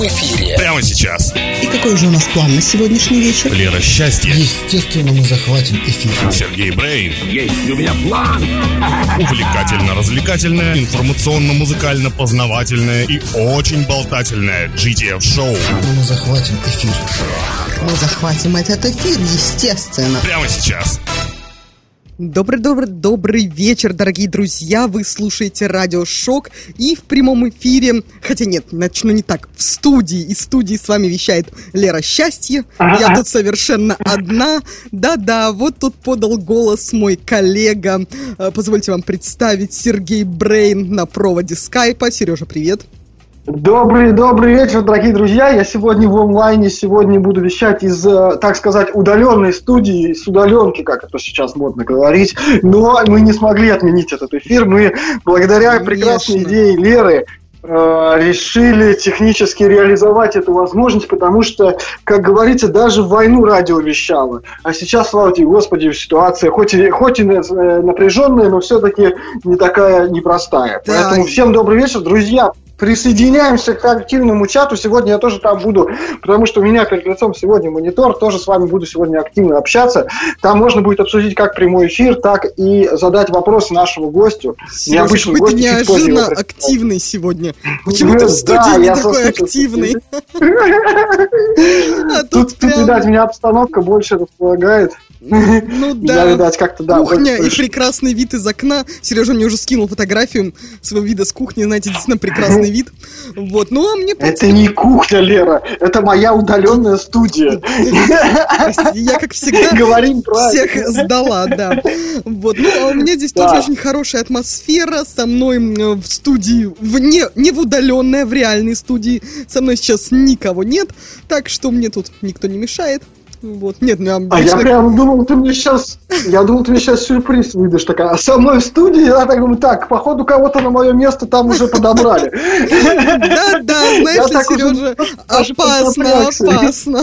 прямом эфире. Прямо сейчас. И какой же у нас план на сегодняшний вечер? Лера Счастье. Естественно, мы захватим эфир. Сергей Брейн. Есть у меня план. Увлекательно-развлекательное, информационно-музыкально-познавательное и очень болтательное GTF-шоу. Мы захватим эфир. Мы захватим этот эфир, естественно. Прямо сейчас. Добрый-добрый-добрый вечер, дорогие друзья! Вы слушаете Радио Шок и в прямом эфире, хотя нет, начну не так, в студии, из студии с вами вещает Лера Счастье. Я тут совершенно одна. Да-да, вот тут подал голос мой коллега. Э, Позвольте вам представить Сергей Брейн на проводе скайпа. Сережа, привет! Добрый, добрый вечер, дорогие друзья. Я сегодня в онлайне, сегодня буду вещать из, э, так сказать, удаленной студии, с удаленки, как это сейчас модно говорить. Но мы не смогли отменить этот эфир. Мы, благодаря Конечно. прекрасной идее Леры, э, решили технически реализовать эту возможность, потому что, как говорится, даже в войну радио вещало. А сейчас, слава тебе, Господи, ситуация, хоть и, хоть и э, напряженная, но все-таки не такая непростая. Да. Поэтому всем добрый вечер, друзья. Присоединяемся к активному чату. Сегодня я тоже там буду, потому что у меня перед лицом сегодня монитор. Тоже с вами буду сегодня активно общаться. Там можно будет обсудить как прямой эфир, так и задать вопросы нашему гостю. Сережа, Необычному гостю, неожиданно активный сегодня. Почему ты в Да, студии не я такой активный? А Тут, видать, меня обстановка больше располагает. Ну Я, да. видать, как-то, да. Кухня и прекрасный вид из окна. Сережа мне уже скинул фотографию своего вида с кухни. Знаете, действительно прекрасный вид. Вот. Ну, а мне... Это не кухня, Лера. Это моя удаленная студия. Прости, я, как всегда, Говорим всех сдала, да. Вот. Ну, а у меня здесь тоже очень хорошая атмосфера. Со мной м, в студии, в не, не в удаленной, а в реальной студии. Со мной сейчас никого нет. Так что мне тут никто не мешает. Вот. Нет, ну, А я обычно- прям думал, ты мне сейчас, я думал, ты мне сейчас сюрприз выдашь такая. А со мной в студии, я так думаю, так, походу кого-то на мое место там уже подобрали. Да, да, знаешь ли, Сережа, опасно, опасно.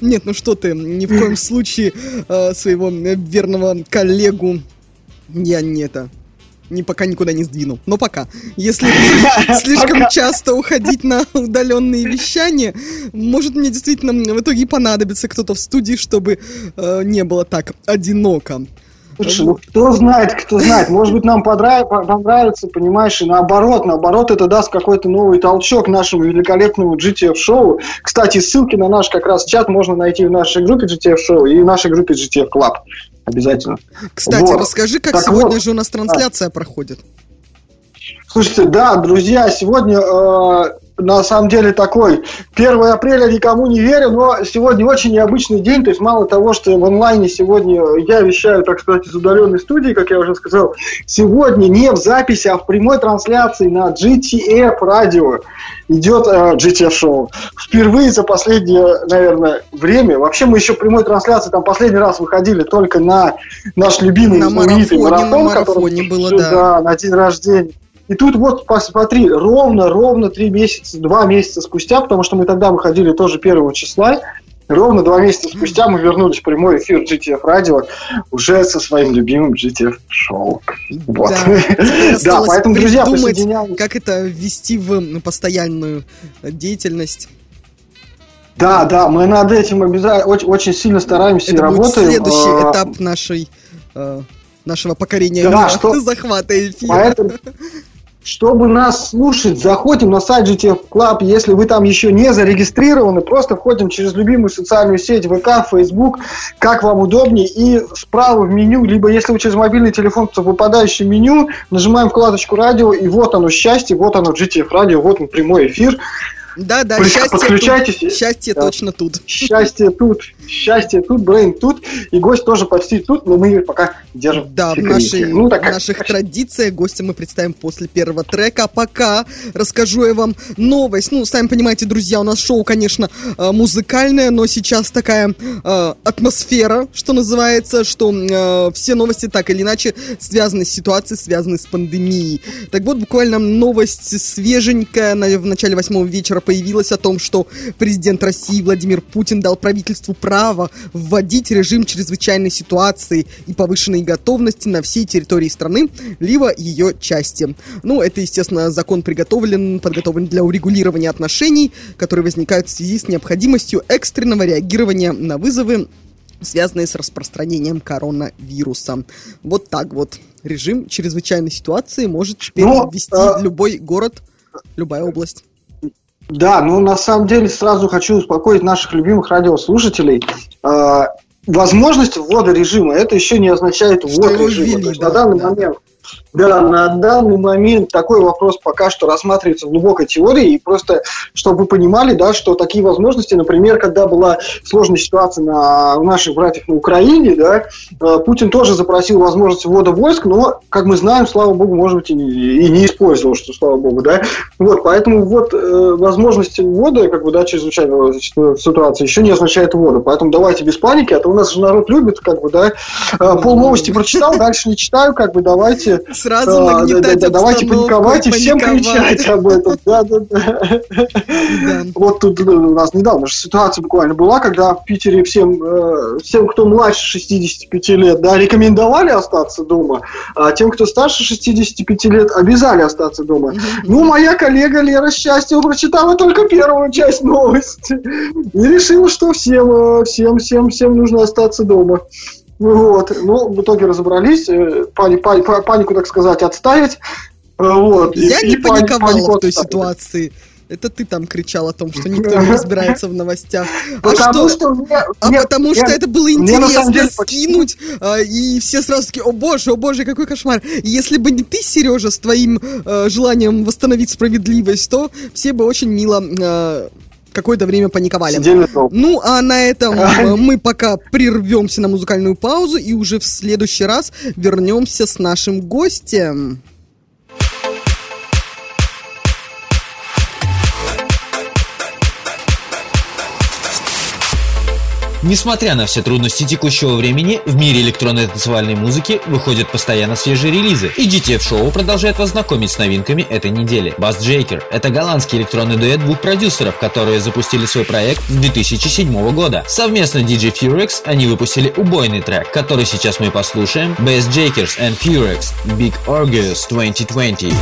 Нет, ну что ты, ни в коем случае э, своего верного коллегу я не это, ни пока никуда не сдвинул. Но пока. Если слишком часто уходить на удаленные вещания, может мне действительно в итоге понадобится кто-то в студии, чтобы э, не было так одиноко. Слушай, ну кто знает, кто знает. Может быть, нам понравится, понимаешь, и наоборот, наоборот, это даст какой-то новый толчок нашему великолепному GTF-шоу. Кстати, ссылки на наш как раз чат можно найти в нашей группе GTF-шоу и в нашей группе GTF Club. Обязательно. Кстати, Вот. расскажи, как Так сегодня вот. же у нас трансляция проходит. Слушайте, да, друзья, сегодня э, на самом деле такой 1 апреля никому не верю, но сегодня очень необычный день, то есть мало того, что в онлайне сегодня я вещаю, так сказать, из удаленной студии, как я уже сказал, сегодня не в записи, а в прямой трансляции на GTF радио идет э, GTF шоу. Впервые за последнее, наверное, время. Вообще мы еще в прямой трансляции там последний раз выходили только на наш любимый На марафоне, на марафон, который марафоне было, да, да. на день рождения. И тут вот посмотри, ровно, ровно три месяца, два месяца спустя, потому что мы тогда выходили тоже первого числа, ровно два месяца спустя мы вернулись в прямой эфир GTF радио уже со своим любимым GTF шоу. Вот. Да, поэтому, друзья, присоединяйтесь. как это ввести в м, постоянную деятельность. Да, да, мы над этим обязательно очень, очень сильно стараемся и это будет работаем. следующий А, этап нашей, э, нашего покорения Да, мира, что- захвата эфира. Поэтому, чтобы нас слушать, заходим на сайт GTF Club. Если вы там еще не зарегистрированы, просто входим через любимую социальную сеть ВК, Facebook, как вам удобнее. И справа в меню, либо если вы через мобильный телефон, то в выпадающем меню нажимаем вкладочку радио, и вот оно счастье, вот оно GTF радио, вот он прямой эфир. Да, да, При- счастье подключайтесь. тут. Счастье Да. точно тут. Счастье тут, счастье тут, Брейн тут, и гость тоже почти тут, но мы пока держим Да, в секрете. нашей, Ну, в такая- наших традициях гостя мы представим после первого трека. А пока расскажу я вам новость. Ну, сами понимаете, друзья, у нас шоу, конечно, э, музыкальное, но сейчас такая э, атмосфера, что называется, что э, все новости так или иначе связаны с ситуацией, связаны с пандемией. Так вот, буквально новость свеженькая в начале восьмого вечера появилась о том, что президент России Владимир Путин дал правительству право право вводить режим чрезвычайной ситуации и повышенной готовности на всей территории страны, либо ее части. Ну, это, естественно, закон приготовлен, подготовлен для урегулирования отношений, которые возникают в связи с необходимостью экстренного реагирования на вызовы связанные с распространением коронавируса. Вот так вот. Режим чрезвычайной ситуации может теперь Ну, ввести а- любой город, любая область. Да, ну на самом деле сразу хочу успокоить наших любимых радиослушателей. Э, возможность ввода режима это еще не означает ввод режима. ввели, То есть да, на данный да. момент. Да, на данный момент такой вопрос пока что рассматривается в глубокой теории. И просто, чтобы вы понимали, да, что такие возможности, например, когда была сложная ситуация на, у наших братьев на Украине, да, э, Путин тоже запросил возможность ввода войск, но, как мы знаем, слава богу, может быть, и не, и не использовал, что слава богу, да. Вот, поэтому вот э, возможности ввода, как бы, да, чрезвычайного ситуации еще не означает ввода. Поэтому давайте без паники, а то у нас же народ любит, как бы, да, э, пол новости прочитал, дальше не читаю, как бы, давайте Сразу а, нагнетать да, да, Давайте паниковать и всем кричать об этом. Да, да, да. Да. Вот тут э, у нас недавно же ситуация буквально была, когда в Питере всем, э, всем, кто младше 65 лет, да, рекомендовали остаться дома, а тем, кто старше 65 лет, обязали остаться дома. Ну, моя коллега Лера Счастье прочитала только первую часть новости и решила, что всем, э, всем, всем, всем нужно остаться дома. Вот. Ну, в итоге разобрались, э, пани- пани- па- панику, так сказать, отставить. Э, Вот. И- Я и не пани- паниковала панику в той отставить. ситуации. Это ты там кричал о том, что никто не разбирается в новостях. А Потому что? что, мне- А мне- потому что мне- это было интересно деле скинуть, а, и все сразу такие, о боже, о боже, какой кошмар. И если бы не ты, Сережа, с твоим э, желанием восстановить справедливость, то все бы очень мило какое-то время паниковали. Ну, а на этом э, мы пока прервемся на музыкальную паузу и уже в следующий раз вернемся с нашим гостем. Несмотря на все трудности текущего времени, в мире электронной танцевальной музыки выходят постоянно свежие релизы, и GTF Show продолжает вас знакомить с новинками этой недели. Bass Jaker – это голландский электронный дуэт двух продюсеров, которые запустили свой проект с 2007 года. Совместно DJ Furex они выпустили убойный трек, который сейчас мы послушаем. Bass Jakers and Furex – Big Orgies 2020.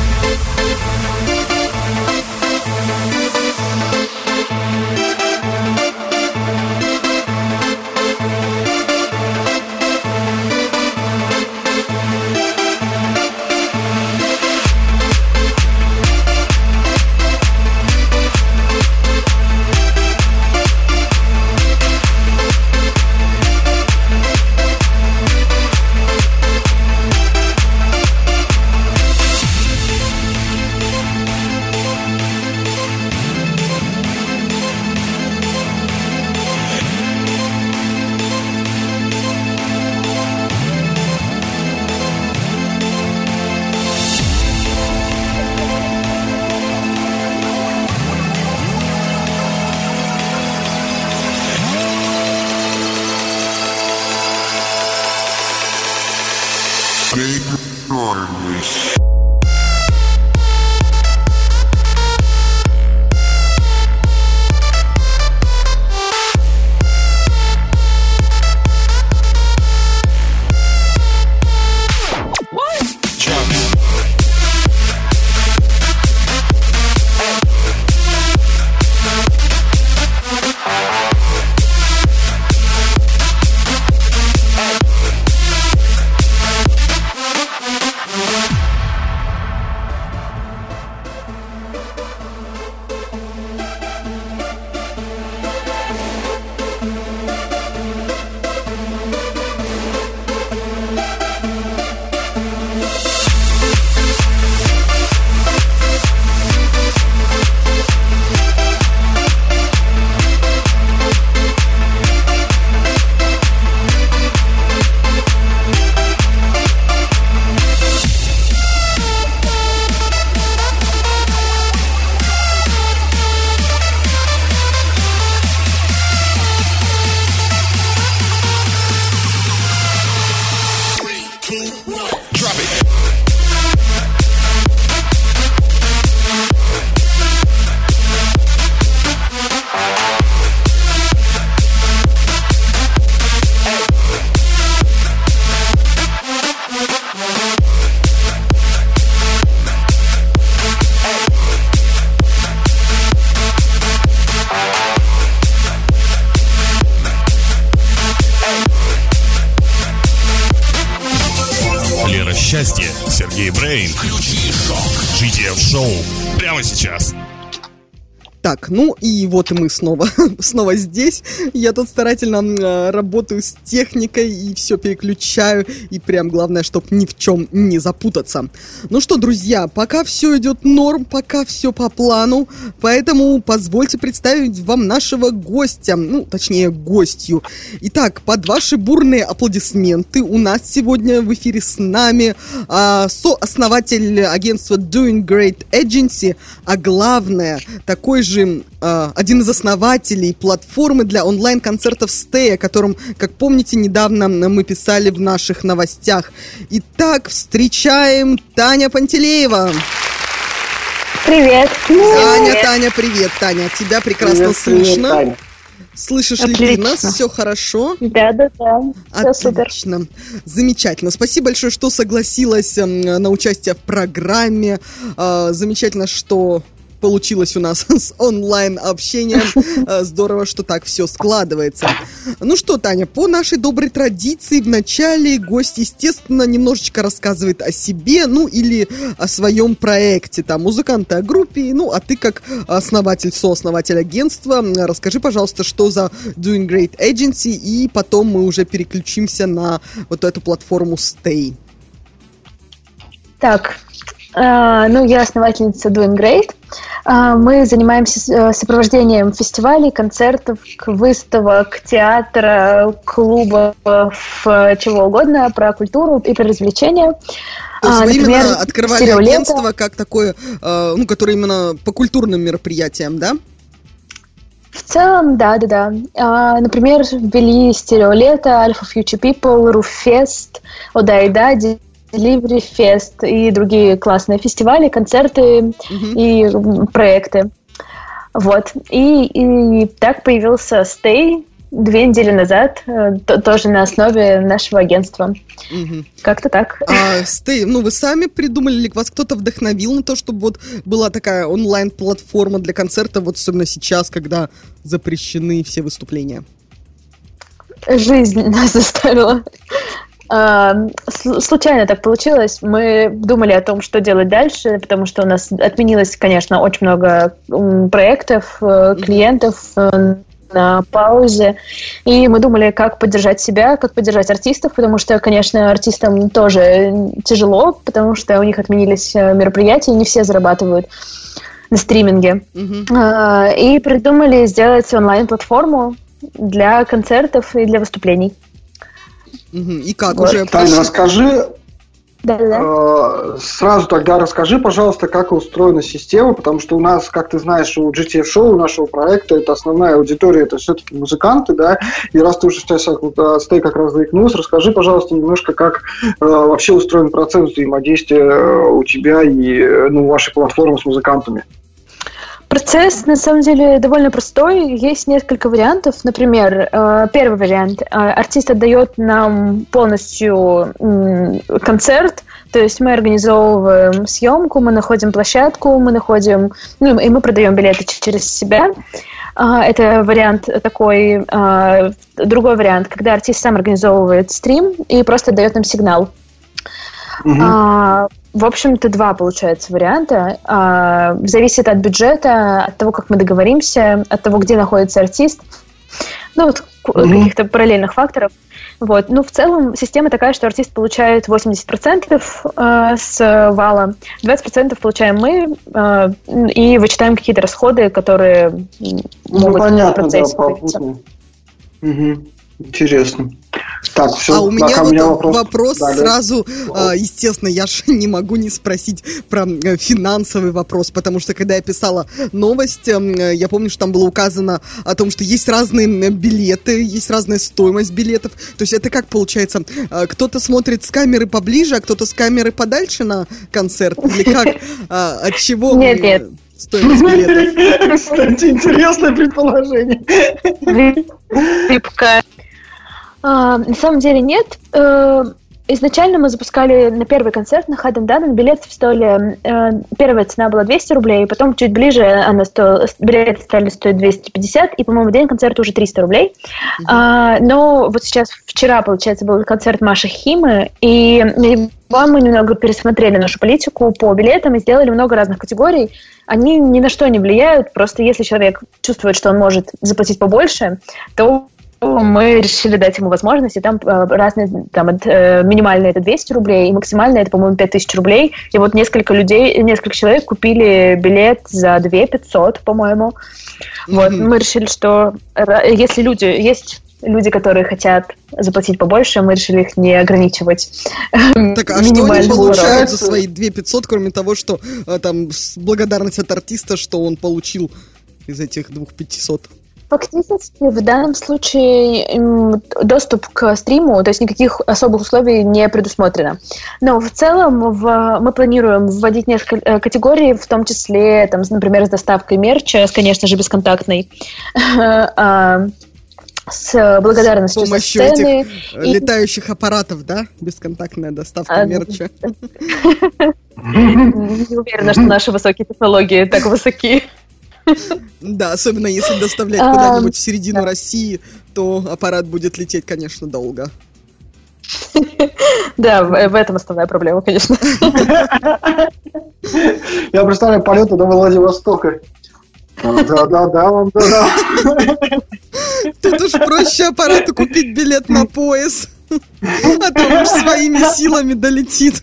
Так, ну и вот мы снова, снова здесь. Я тут старательно э, работаю с техникой и все переключаю. И прям главное, чтобы ни в чем не запутаться. Ну что, друзья, пока все идет норм, пока все по плану. Поэтому позвольте представить вам нашего гостя. Ну, точнее, гостью. Итак, под ваши бурные аплодисменты у нас сегодня в эфире с нами э, сооснователь агентства Doing Great Agency, а главное, такой же один из основателей платформы для онлайн-концертов Stay, о котором, как помните, недавно мы писали в наших новостях. Итак, встречаем Таня Пантелеева. Привет. Таня, Таня, привет, Таня. Тебя прекрасно привет, слышно. Привет, Слышишь Отлично. ли ты нас? Все хорошо? Да, да, да. Все Отлично. Супер. Замечательно. Спасибо большое, что согласилась на участие в программе. А, замечательно, что получилось у нас с онлайн-общением. Э, здорово, что так все складывается. Ну что, Таня, по нашей доброй традиции в начале гость, естественно, немножечко рассказывает о себе, ну или о своем проекте. Там музыканты о группе, ну а ты как основатель, сооснователь агентства, расскажи, пожалуйста, что за Doing Great Agency, и потом мы уже переключимся на вот эту платформу Stay. Так, ну, я основательница Doing Great. А, мы занимаемся э, сопровождением фестивалей, концертов, выставок, театра, клубов, чего угодно, про культуру и про развлечения. То есть а, вы например, именно открывали агентство как такое, э, ну, которое именно по культурным мероприятиям, да? В целом, да, да, да. А, например, ввели стереолето, Alpha Future People, Руфест, Одай Дади, Delivery Fest и другие классные фестивали, концерты и проекты. Вот. И, и так появился Stay две недели назад, э, тоже на основе нашего агентства. Угу. Как-то так. А, Stay, ну вы сами придумали, или вас кто-то вдохновил на то, чтобы вот была такая онлайн-платформа для концерта, вот особенно сейчас, когда запрещены все выступления? Жизнь нас заставила. Случайно так получилось. Мы думали о том, что делать дальше, потому что у нас отменилось, конечно, очень много проектов, э, клиентов э, на паузе. И мы думали, как поддержать себя, как поддержать артистов, потому что, конечно, артистам тоже тяжело, потому что у них отменились э, мероприятия, и не все зарабатывают на стриминге. Mm-hmm. И придумали сделать онлайн-платформу для концертов и для выступлений. И как вот. уже? Таня, расскажи, да, Сразу тогда расскажи, пожалуйста, как устроена система, потому что у нас, как ты знаешь, у GTF Show, у нашего проекта, это основная аудитория, это все-таки музыканты, да, и раз ты уже сейчас стей как раз заикнулся, расскажи, пожалуйста, немножко, как э, вообще устроен процесс взаимодействия у тебя и ну, вашей платформы с музыкантами. Процесс, на самом деле, довольно простой. Есть несколько вариантов. Например, э, первый вариант. Э, артист отдает нам полностью концерт, то есть мы организовываем съемку, мы находим площадку, мы находим, ну, и мы продаем билеты через себя. Э, это вариант такой. Другой вариант, когда артист сам организовывает стрим и просто дает нам сигнал. Угу. В общем-то, два, получается, варианта. А, зависит от бюджета, от того, как мы договоримся, от того, где находится артист. Ну, вот mm-hmm. каких-то параллельных факторов. Вот. Ну, в целом, система такая, что артист получает 80% э, с вала, 20% получаем мы э, и вычитаем какие-то расходы, которые ну, могут понятно, в процессе да, угу. Интересно. Так, все, а у меня, вот меня вопрос, вопрос сразу, а, естественно, я же не могу не спросить про э, финансовый вопрос, потому что когда я писала новость, эм, я помню, что там было указано о том, что есть разные билеты, есть разная стоимость билетов. То есть это как получается? Э, кто-то смотрит с камеры поближе, а кто-то с камеры подальше на концерт? Или как? А, от чего? Нет, нет стоимость билетов. Кстати, интересное предположение. Липкая. А, на самом деле нет. Э, изначально мы запускали на первый концерт на Хаден Даден. Билеты стоили... Э, первая цена была 200 рублей, потом чуть ближе она стоила, билеты стали стоить 250, и, по-моему, день концерта уже 300 рублей. Mm-hmm. А, но вот сейчас, вчера, получается, был концерт Маши Химы, и мы немного пересмотрели нашу политику по билетам и сделали много разных категорий. Они ни на что не влияют, просто если человек чувствует, что он может заплатить побольше, то мы решили дать ему возможность, и там э, разные, там, от, э, минимальные это 200 рублей, и максимальные это, по-моему, 5000 рублей. И вот несколько людей, несколько человек купили билет за 2 500, по-моему. Mm-hmm. Вот, мы решили, что если люди, есть люди, которые хотят заплатить побольше, мы решили их не ограничивать. Так, а что они получают за свои 2 500, кроме того, что э, там благодарность от артиста, что он получил из этих 2 500? Фактически в данном случае доступ к стриму, то есть никаких особых условий не предусмотрено. Но в целом в, мы планируем вводить несколько э, категорий, в том числе, там, например, с доставкой мерча, конечно же, бесконтактной, а, с благодарностью с помощью сцены. этих и... летающих аппаратов, да? Бесконтактная доставка а, мерча. Не уверена, что наши высокие технологии так высоки. Да, особенно если доставлять куда-нибудь в середину России, то аппарат будет лететь, конечно, долго. Да, в этом основная проблема, конечно. Я представляю полеты до Владивостока. Да-да-да, да-да. Тут уж проще аппарату купить билет на пояс. А то уж своими силами долетит.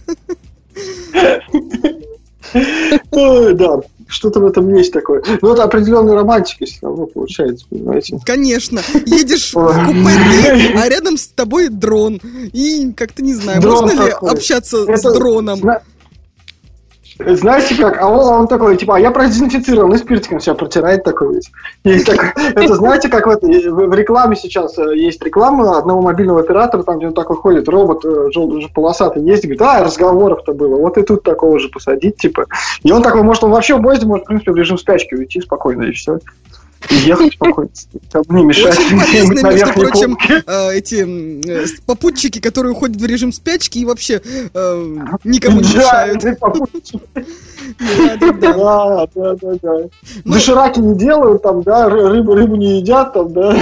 Да, что-то в этом есть такое. Ну, это определенная романтика все равно получается, понимаете? Конечно. Едешь в купе, а рядом с тобой дрон. И как-то не знаю, можно ли общаться с дроном? Знаете как? А он, он такой, типа, а я продезинфицирован, и спиртиком себя протирает такой весь. Это знаете, как в, этой, в, рекламе сейчас э, есть реклама одного мобильного оператора, там, где он такой ходит, робот э, желтый, полосатый есть, говорит, а, разговоров-то было, вот и тут такого же посадить, типа. И он такой, может, он вообще в может, в принципе, в режим спячки уйти спокойно, и все и ехать спокойно, не мешать. Очень полезно, между прочим, э, эти э, попутчики, которые уходят в режим спячки и вообще э, никому не мешают. Да, да, да, да. Ну, Дошираки не делают, там, да, рыбу, рыбу не едят, там, да.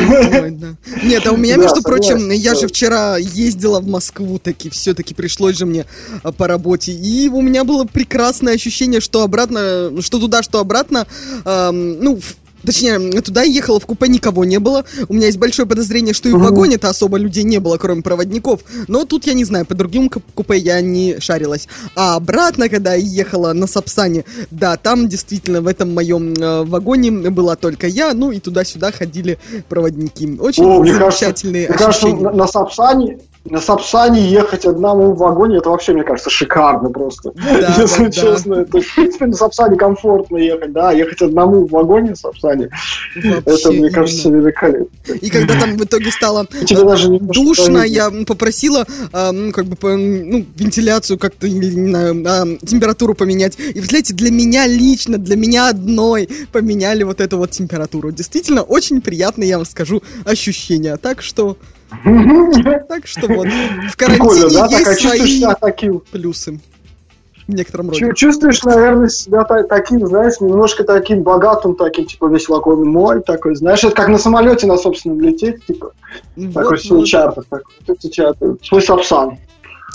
Нет, а у меня, между прочим, я же вчера ездила в Москву, таки, все-таки пришлось же мне по работе, и у меня было прекрасное ощущение, что обратно, что туда, что обратно, ну, Точнее, туда ехала, в купе никого не было. У меня есть большое подозрение, что и в вагоне-то особо людей не было, кроме проводников. Но тут я не знаю, по другим купе я не шарилась. А обратно, когда я ехала на Сапсане, да, там действительно в этом моем э, вагоне была только я, ну и туда-сюда ходили проводники. Очень О, замечательные мне кажется, ощущения. Мне кажется, на, на Сапсане на Сапсане ехать одному в вагоне, это вообще, мне кажется, шикарно просто. Да, Если да, честно, да. это, в принципе, на Сапсане комфортно ехать, да, ехать одному в вагоне на Сапсане, вообще это, мне именно. кажется, великолепно. И когда там в итоге стало даже душно, я попросила, ну, как бы, ну, вентиляцию как-то, не знаю, температуру поменять. И, знаете, для меня лично, для меня одной поменяли вот эту вот температуру. Действительно, очень приятное, я вам скажу, ощущение. Так что... Так что вот, в карантине да? есть свои таким. плюсы. В некотором роде. Чувствуешь, наверное, себя таким, знаешь, немножко таким богатым, таким, типа, весь лакомый мой, такой, знаешь, это как на самолете на собственном лететь, типа, вот, такой свой чартер, такой, чартер, свой сапсан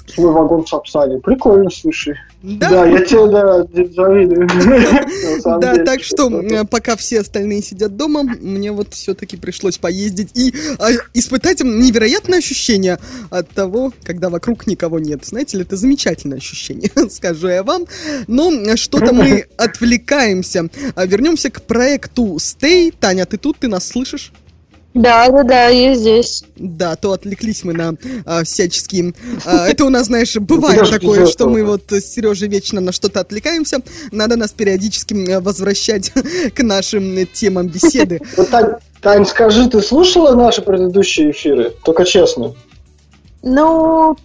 свой вагон в Сапсане. Прикольно, слушай. Да, да я тебе да, завидую. Да, так что пока все остальные сидят дома, мне вот все-таки пришлось поездить и а, испытать невероятное ощущение от того, когда вокруг никого нет. Знаете ли, это замечательное ощущение, скажу я вам. Но что-то мы отвлекаемся. А вернемся к проекту Stay. Таня, ты тут, ты нас слышишь? Да, да, да, я здесь. Да, то отвлеклись мы на а, всяческие... А, это у нас, знаешь, бывает такое, что мы вот с Сережей вечно на что-то отвлекаемся. Надо нас периодически возвращать к нашим темам беседы. Тань, скажи, ты слушала наши предыдущие эфиры? Только честно. Ну,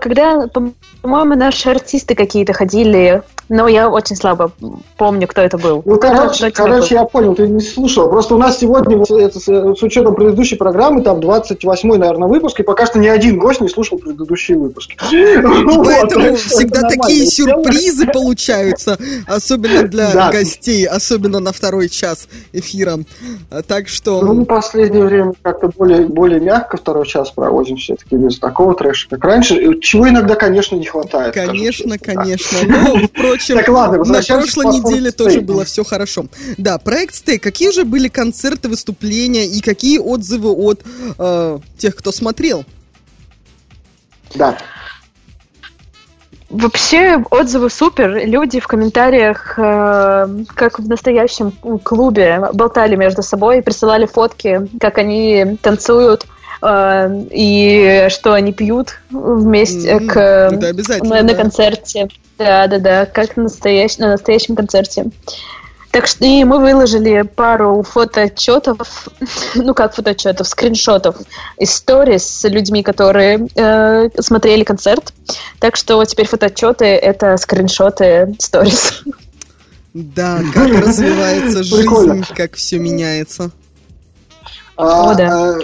когда, по-моему, наши артисты какие-то ходили но я очень слабо помню, кто это был. Ну, короче, короче я понял, ты не слушал. Просто у нас сегодня, это, с учетом предыдущей программы, там 28-й, наверное, выпуск, и пока что ни один гость не слушал предыдущие выпуски. Поэтому всегда такие сюрпризы получаются, особенно для гостей, особенно на второй час эфира. Так что... Ну, в последнее время как-то более, более мягко второй час проводим все-таки без такого трэша, как раньше, чего иногда, конечно, не хватает. Конечно, конечно. Но, впрочем, так, ладно, на прошлой неделе тоже было все хорошо. Да, проект Стей. Какие же были концерты, выступления и какие отзывы от э, тех, кто смотрел? Да. Вообще отзывы супер. Люди в комментариях, э, как в настоящем клубе, болтали между собой, присылали фотки, как они танцуют э, и что они пьют вместе mm-hmm. к, на, на концерте. Да, да, да, как на, настоящ, на настоящем концерте. Так что и мы выложили пару фотоотчетов, ну как фотоотчетов, скриншотов истории с людьми, которые э, смотрели концерт. Так что теперь фотоотчеты это скриншоты сторис. Да, как развивается жизнь, как все меняется. А, О, да.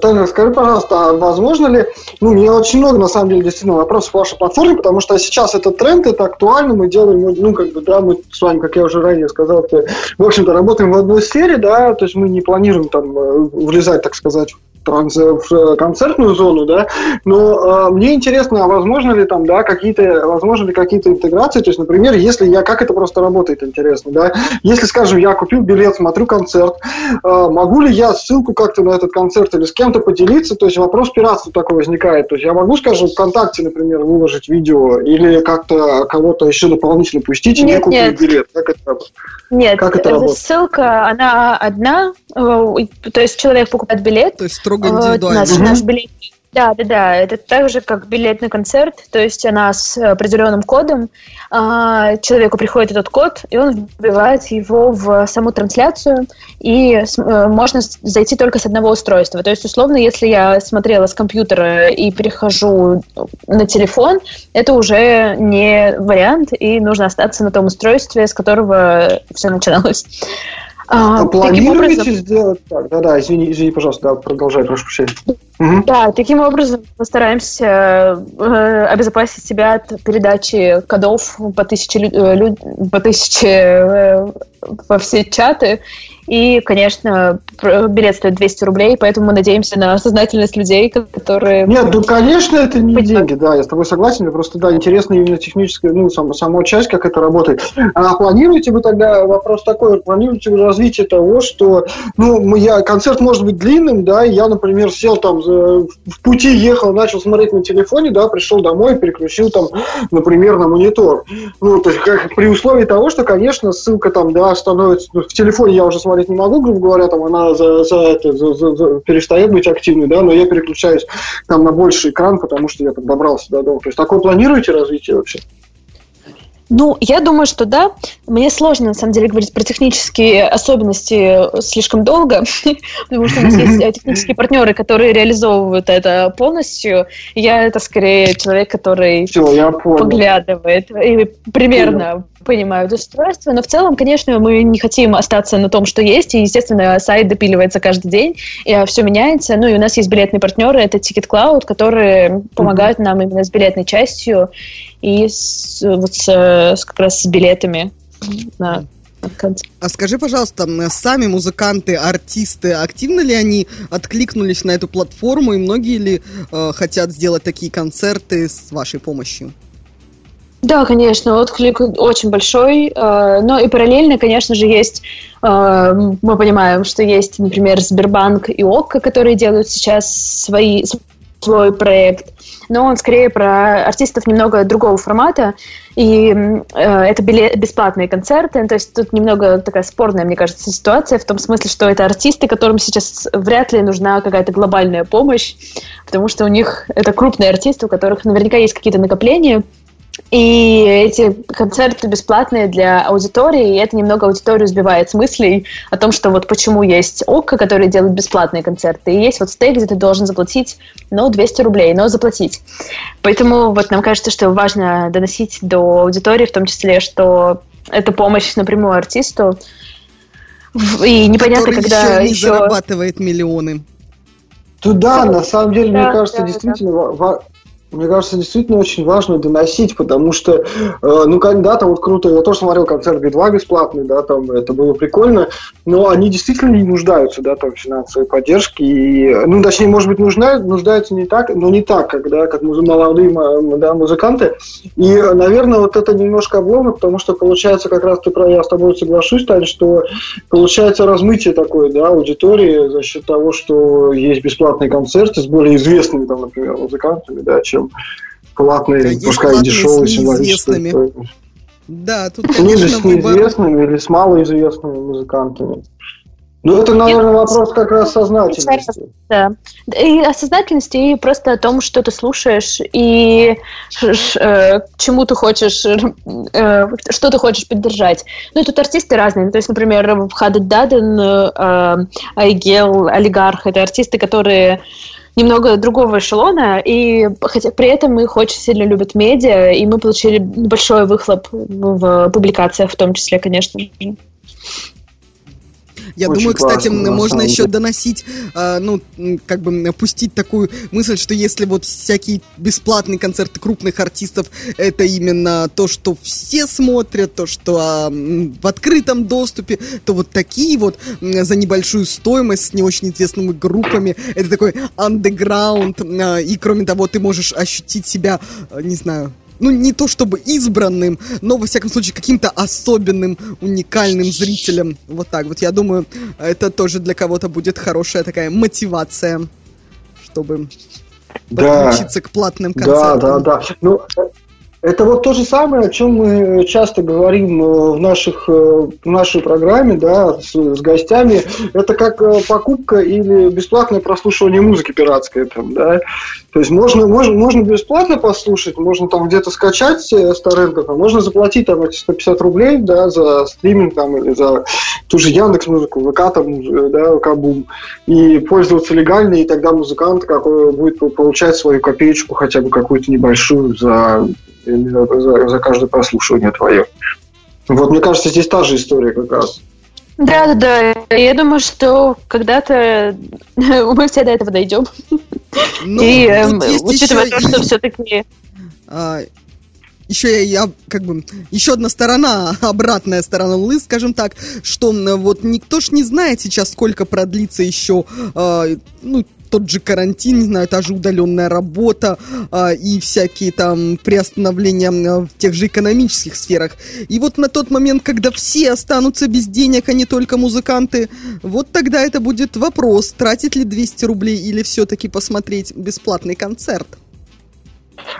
Таня, скажи, пожалуйста, а возможно ли, ну, мне очень много, на самом деле, действительно вопросов по вашей платформе, потому что сейчас этот тренд, это актуально, мы делаем, ну, как бы, да, мы с вами, как я уже ранее сказал, в общем-то, работаем в одной сфере, да, то есть мы не планируем там э, влезать, так сказать, транс, в э, концертную зону, да, но э, мне интересно, а возможно ли там, да, какие-то, возможно ли какие-то интеграции, то есть, например, если я, как это просто работает, интересно, да, если, скажем, я купил билет, смотрю концерт, э, могу ли я ссылку как-то на этот концерт или с кем-то поделиться, то есть вопрос пиратства такой возникает, то есть я могу, скажем, ВКонтакте, например, выложить видео или как-то кого-то еще дополнительно пустить и нет, не купить нет. билет, как это работает? Нет, как это работает? ссылка, она одна, то есть человек покупает билет, то есть строго индивидуально. Наш, наш билет да, да, да. Это так же, как билет на концерт. То есть она с определенным кодом. А, человеку приходит этот код, и он вбивает его в саму трансляцию, и э, можно зайти только с одного устройства. То есть, условно, если я смотрела с компьютера и перехожу на телефон, это уже не вариант, и нужно остаться на том устройстве, с которого все начиналось. А, планируете образом... сделать так? Да-да, извини, извини, пожалуйста, да, продолжай, прошу прощения. Угу. Да, таким образом мы стараемся э, обезопасить себя от передачи кодов по тысяче, э, люд... по тысяче э, во все чаты и, конечно, билет стоит 200 рублей, поэтому мы надеемся на сознательность людей, которые... Нет, ну, конечно, это не Быть... деньги, да, я с тобой согласен, мне просто, да, интересно именно техническая, ну, сама, сама часть, как это работает. А планируете вы тогда, вопрос такой, планируете вы развитие того, что, ну, я, концерт может быть длинным, да, я, например, сел там, в пути ехал, начал смотреть на телефоне, да, пришел домой, переключил там, например, на монитор. Ну, то есть, как, при условии того, что, конечно, ссылка там, да, становится, ну, в телефоне я уже смотрю смотреть не могу, грубо говоря, там она за, за это, за, за, за, перестает быть активной, да, но я переключаюсь там на больший экран, потому что я там добрался до дома. То есть такое планируете развитие вообще? Ну, я думаю, что да. Мне сложно, на самом деле, говорить про технические особенности слишком долго, потому что у нас есть э, технические партнеры, которые реализовывают это полностью. Я это скорее человек, который Все, поглядывает и примерно понимают устройство, но в целом, конечно, мы не хотим остаться на том, что есть, и, естественно, сайт допиливается каждый день, и а, все меняется. Ну, и у нас есть билетные партнеры, это Ticket Cloud, которые помогают mm-hmm. нам именно с билетной частью и с, вот с, с, как раз с билетами на а скажи, пожалуйста, сами музыканты, артисты, активно ли они откликнулись на эту платформу, и многие ли э, хотят сделать такие концерты с вашей помощью? Да, конечно, отклик очень большой, э, но и параллельно, конечно же, есть, э, мы понимаем, что есть, например, Сбербанк и ОККО, которые делают сейчас свои, свой проект, но он скорее про артистов немного другого формата, и э, это бесплатные концерты, то есть тут немного такая спорная, мне кажется, ситуация, в том смысле, что это артисты, которым сейчас вряд ли нужна какая-то глобальная помощь, потому что у них это крупные артисты, у которых наверняка есть какие-то накопления, И эти концерты бесплатные для аудитории, и это немного аудиторию сбивает с мыслей о том, что вот почему есть ОККО, который делает бесплатные концерты, и есть вот стейк, где ты должен заплатить, ну, 200 рублей, но заплатить. Поэтому вот нам кажется, что важно доносить до аудитории, в том числе, что это помощь напрямую артисту, и непонятно, когда еще не еще... зарабатывает миллионы. Туда, на самом деле, Да, мне кажется, да, действительно ва- мне кажется, действительно очень важно доносить, потому что, э, ну, когда-то вот круто, я тоже смотрел концерт Би-2 бесплатный, да, там это было прикольно, но они действительно не нуждаются, да, там, в финансовой поддержке, и, ну, точнее, может быть, нужна, нуждаются не так, но не так, как, да, как молодые да, музыканты, и, наверное, вот это немножко обломно, потому что, получается, как раз ты, я с тобой соглашусь, Тань, что получается размытие такое, да, аудитории за счет того, что есть бесплатные концерты с более известными, там, например, музыкантами, да, чем платные, Да, есть пускай дешевые с символические. неизвестными. Да, тут, Ну, или конечно, с выбор. неизвестными, или с малоизвестными музыкантами. Ну, это, наверное, вопрос как раз сознательности. Да. И о сознательности, и просто о том, что ты слушаешь, и э, чему ты хочешь, э, что ты хочешь поддержать. Ну, и тут артисты разные. То есть, например, Хадад Даден, э, Айгел, Олигарх — это артисты, которые немного другого эшелона, и хотя при этом их очень сильно любят медиа, и мы получили большой выхлоп в публикациях в том числе, конечно же. Я Очень думаю, кстати, классно, можно еще деле. доносить, э, ну, как бы пустить такую мысль, что если вот всякие бесплатные концерты крупных артистов, это именно то, что все смотрят, то, что м, в открытом доступе, то вот такие вот м, за небольшую стоимость с не очень известными группами, это такой андеграунд, э, и кроме того, ты можешь ощутить себя, э, не знаю, ну, не то чтобы избранным, но, во всяком случае, каким-то особенным, уникальным зрителем. Вот так вот. Я думаю, это тоже для кого-то будет хорошая такая мотивация, чтобы Да. подключиться к платным Да, концертам. да, да. Ну, это вот то же самое, о чем мы часто говорим э, в, наших, э, в нашей программе, да, с, с гостями. Это как э, покупка или бесплатное прослушивание музыки пиратской, там, да. То есть можно, можно, можно бесплатно послушать, можно там где-то скачать с торрентов, а можно заплатить там эти 150 рублей, да, за стриминг там или за ту же Яндекс музыку, ВК там, да, ВК-бум, и пользоваться легально, и тогда музыкант какой будет получать свою копеечку, хотя бы какую-то небольшую за, за, за каждое прослушивание твое. Вот, мне кажется, здесь та же история как раз. Да, да, да. Я думаю, что когда-то мы все до этого дойдем. Но и эм, учитывая еще то, что все-таки А, еще я, я, как бы еще одна сторона, обратная сторона Луны, скажем так, что вот никто ж не знает сейчас, сколько продлится еще, а, ну тот же карантин, не знаю, та же удаленная работа а, и всякие там приостановления м, в тех же экономических сферах. И вот на тот момент, когда все останутся без денег, а не только музыканты, вот тогда это будет вопрос, тратить ли 200 рублей или все-таки посмотреть бесплатный концерт.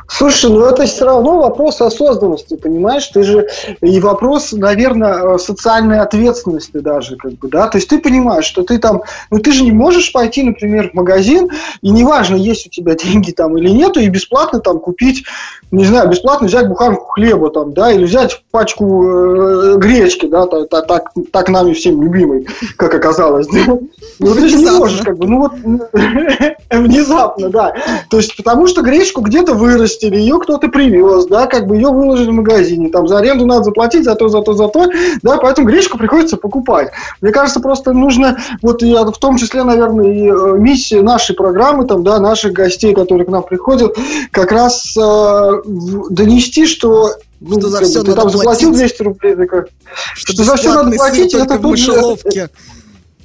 Слушай, ну это все равно вопрос осознанности, понимаешь? Ты же и вопрос, наверное, социальной ответственности даже, как бы, да. То есть ты понимаешь, что ты там, ну ты же не можешь пойти, например, в магазин и неважно, есть у тебя деньги там или нету, и бесплатно там купить, не знаю, бесплатно взять буханку хлеба там, да, или взять пачку э, гречки, да, та- та- так, так нами всем любимой, как оказалось. да. Ну ты же не можешь, как бы, ну вот внезапно, да. То есть потому что гречку где-то вырастили, ее кто-то привез, да, как бы ее выложили в магазине, там за аренду надо заплатить, за то, за то, за то, да, поэтому гречку приходится покупать. Мне кажется, просто нужно, вот я в том числе, наверное, и э, миссия нашей программы, там, да, наших гостей, которые к нам приходят, как раз э, донести, что ну, Что за всё ты надо там заплатил платить. 200 рублей, так, как- Что, Что за всё надо платить, это тут же-.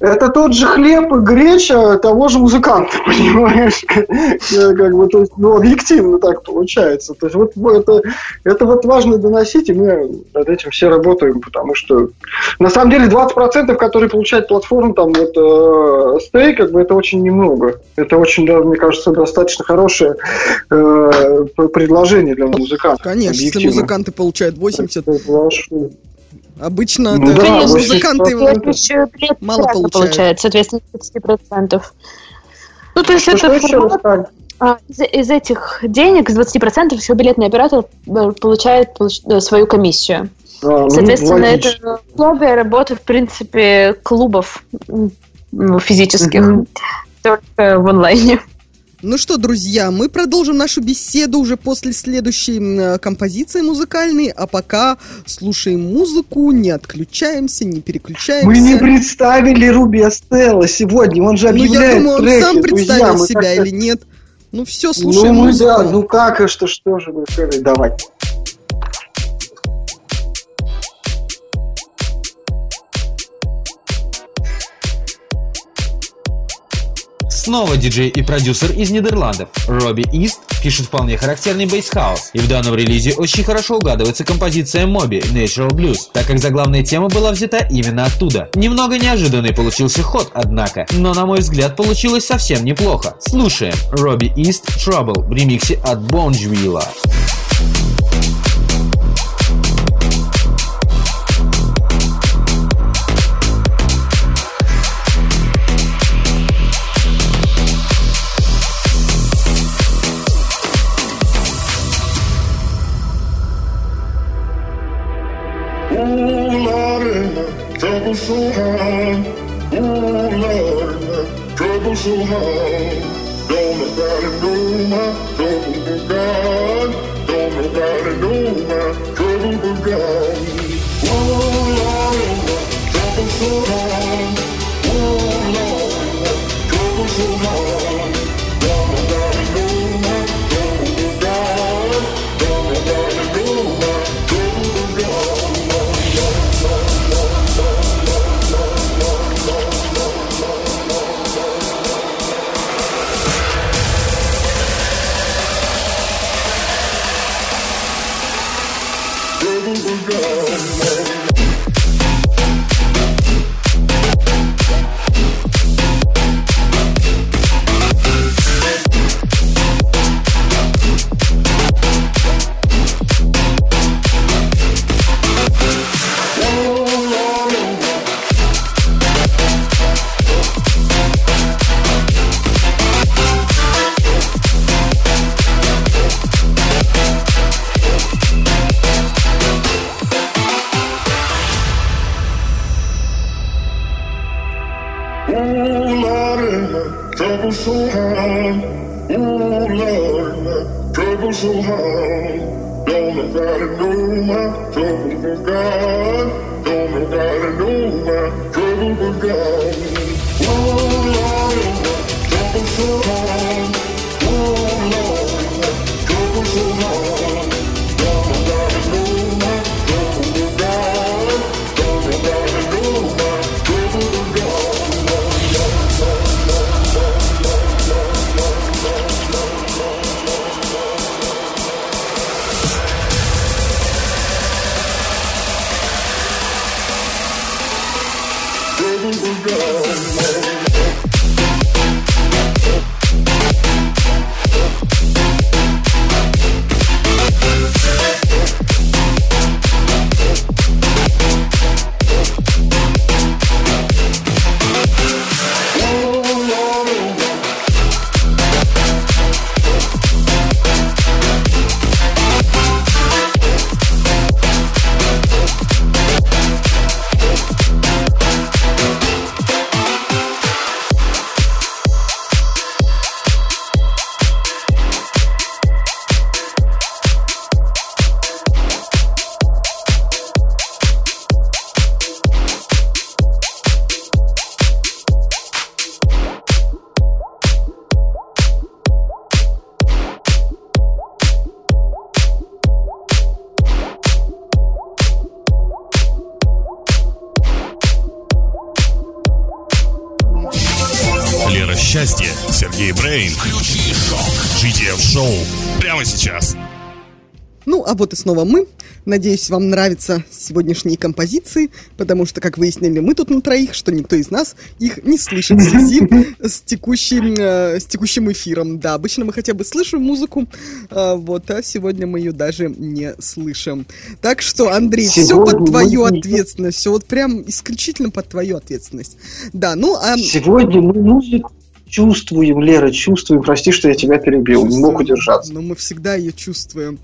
Это тот же хлеб и греча того же музыканта, понимаешь? Э, Как бы, то есть, ну, объективно так получается. То есть, вот это, это вот важно доносить, и мы над этим все работаем, потому что, на самом деле, 20%, которые получает платформа, там, вот, э, стей, как бы, это очень немного. Это очень, да, мне кажется, достаточно хорошее э, предложение для музыкантов. Конечно, если объективно. музыканты получают 80, Это обычно Ну да, конечно, 80%. музыканты еще Мало получают. получает, соответственно, 30%. Ну, то есть Что это формат, Тань? А, из, из этих денег, с 20% еще билетный оператор э, получает получ- э, свою комиссию. А, ну, Соответственно, логично. это условия работы, в принципе, клубов ну, физических, Мгм. только в онлайне. Ну что, друзья, мы продолжим нашу беседу уже после следующей э, композиции музыкальной, а пока слушаем музыку, не отключаемся, не переключаемся. Мы не представили Руби Астелла сегодня, он же ну, объявляет я думаю, он треки, сам друзья, представил мы себя или нет. Ну все, Ну, слушаем мы, музыку. да, ну как, и что, что же вы сказали? Снова диджей и продюсер из Нидерландов. Робби Ист пишет вполне характерный бейсхаус. И в данном релизе очень хорошо угадывается композиция Моби Natural Blues, так как заглавная тема была взята именно оттуда. Немного неожиданный получился ход, однако, но на мой взгляд получилось совсем неплохо. Слушаем Робби Ист Trouble в ремиксе от Бонджвилла. So hard. Ooh, Lord, trouble so hard. Don't nobody know my вот и снова мы. Надеюсь, вам нравятся сегодняшние композиции, потому что, как выяснили мы тут на троих, что никто из нас их не слышит в связи с текущим, э, с текущим эфиром. Да, обычно мы хотя бы слышим музыку, э, вот, а сегодня мы ее даже не слышим. Так что, Андрей, все Сегодня под мы твою не- ответственность, все вот прям исключительно под твою ответственность. Да, ну, а Сегодня мы музыку, чувствуем, Лера, чувствуем. Прости, что я тебя перебил, не мог удержаться. Но мы всегда ее чувствуем.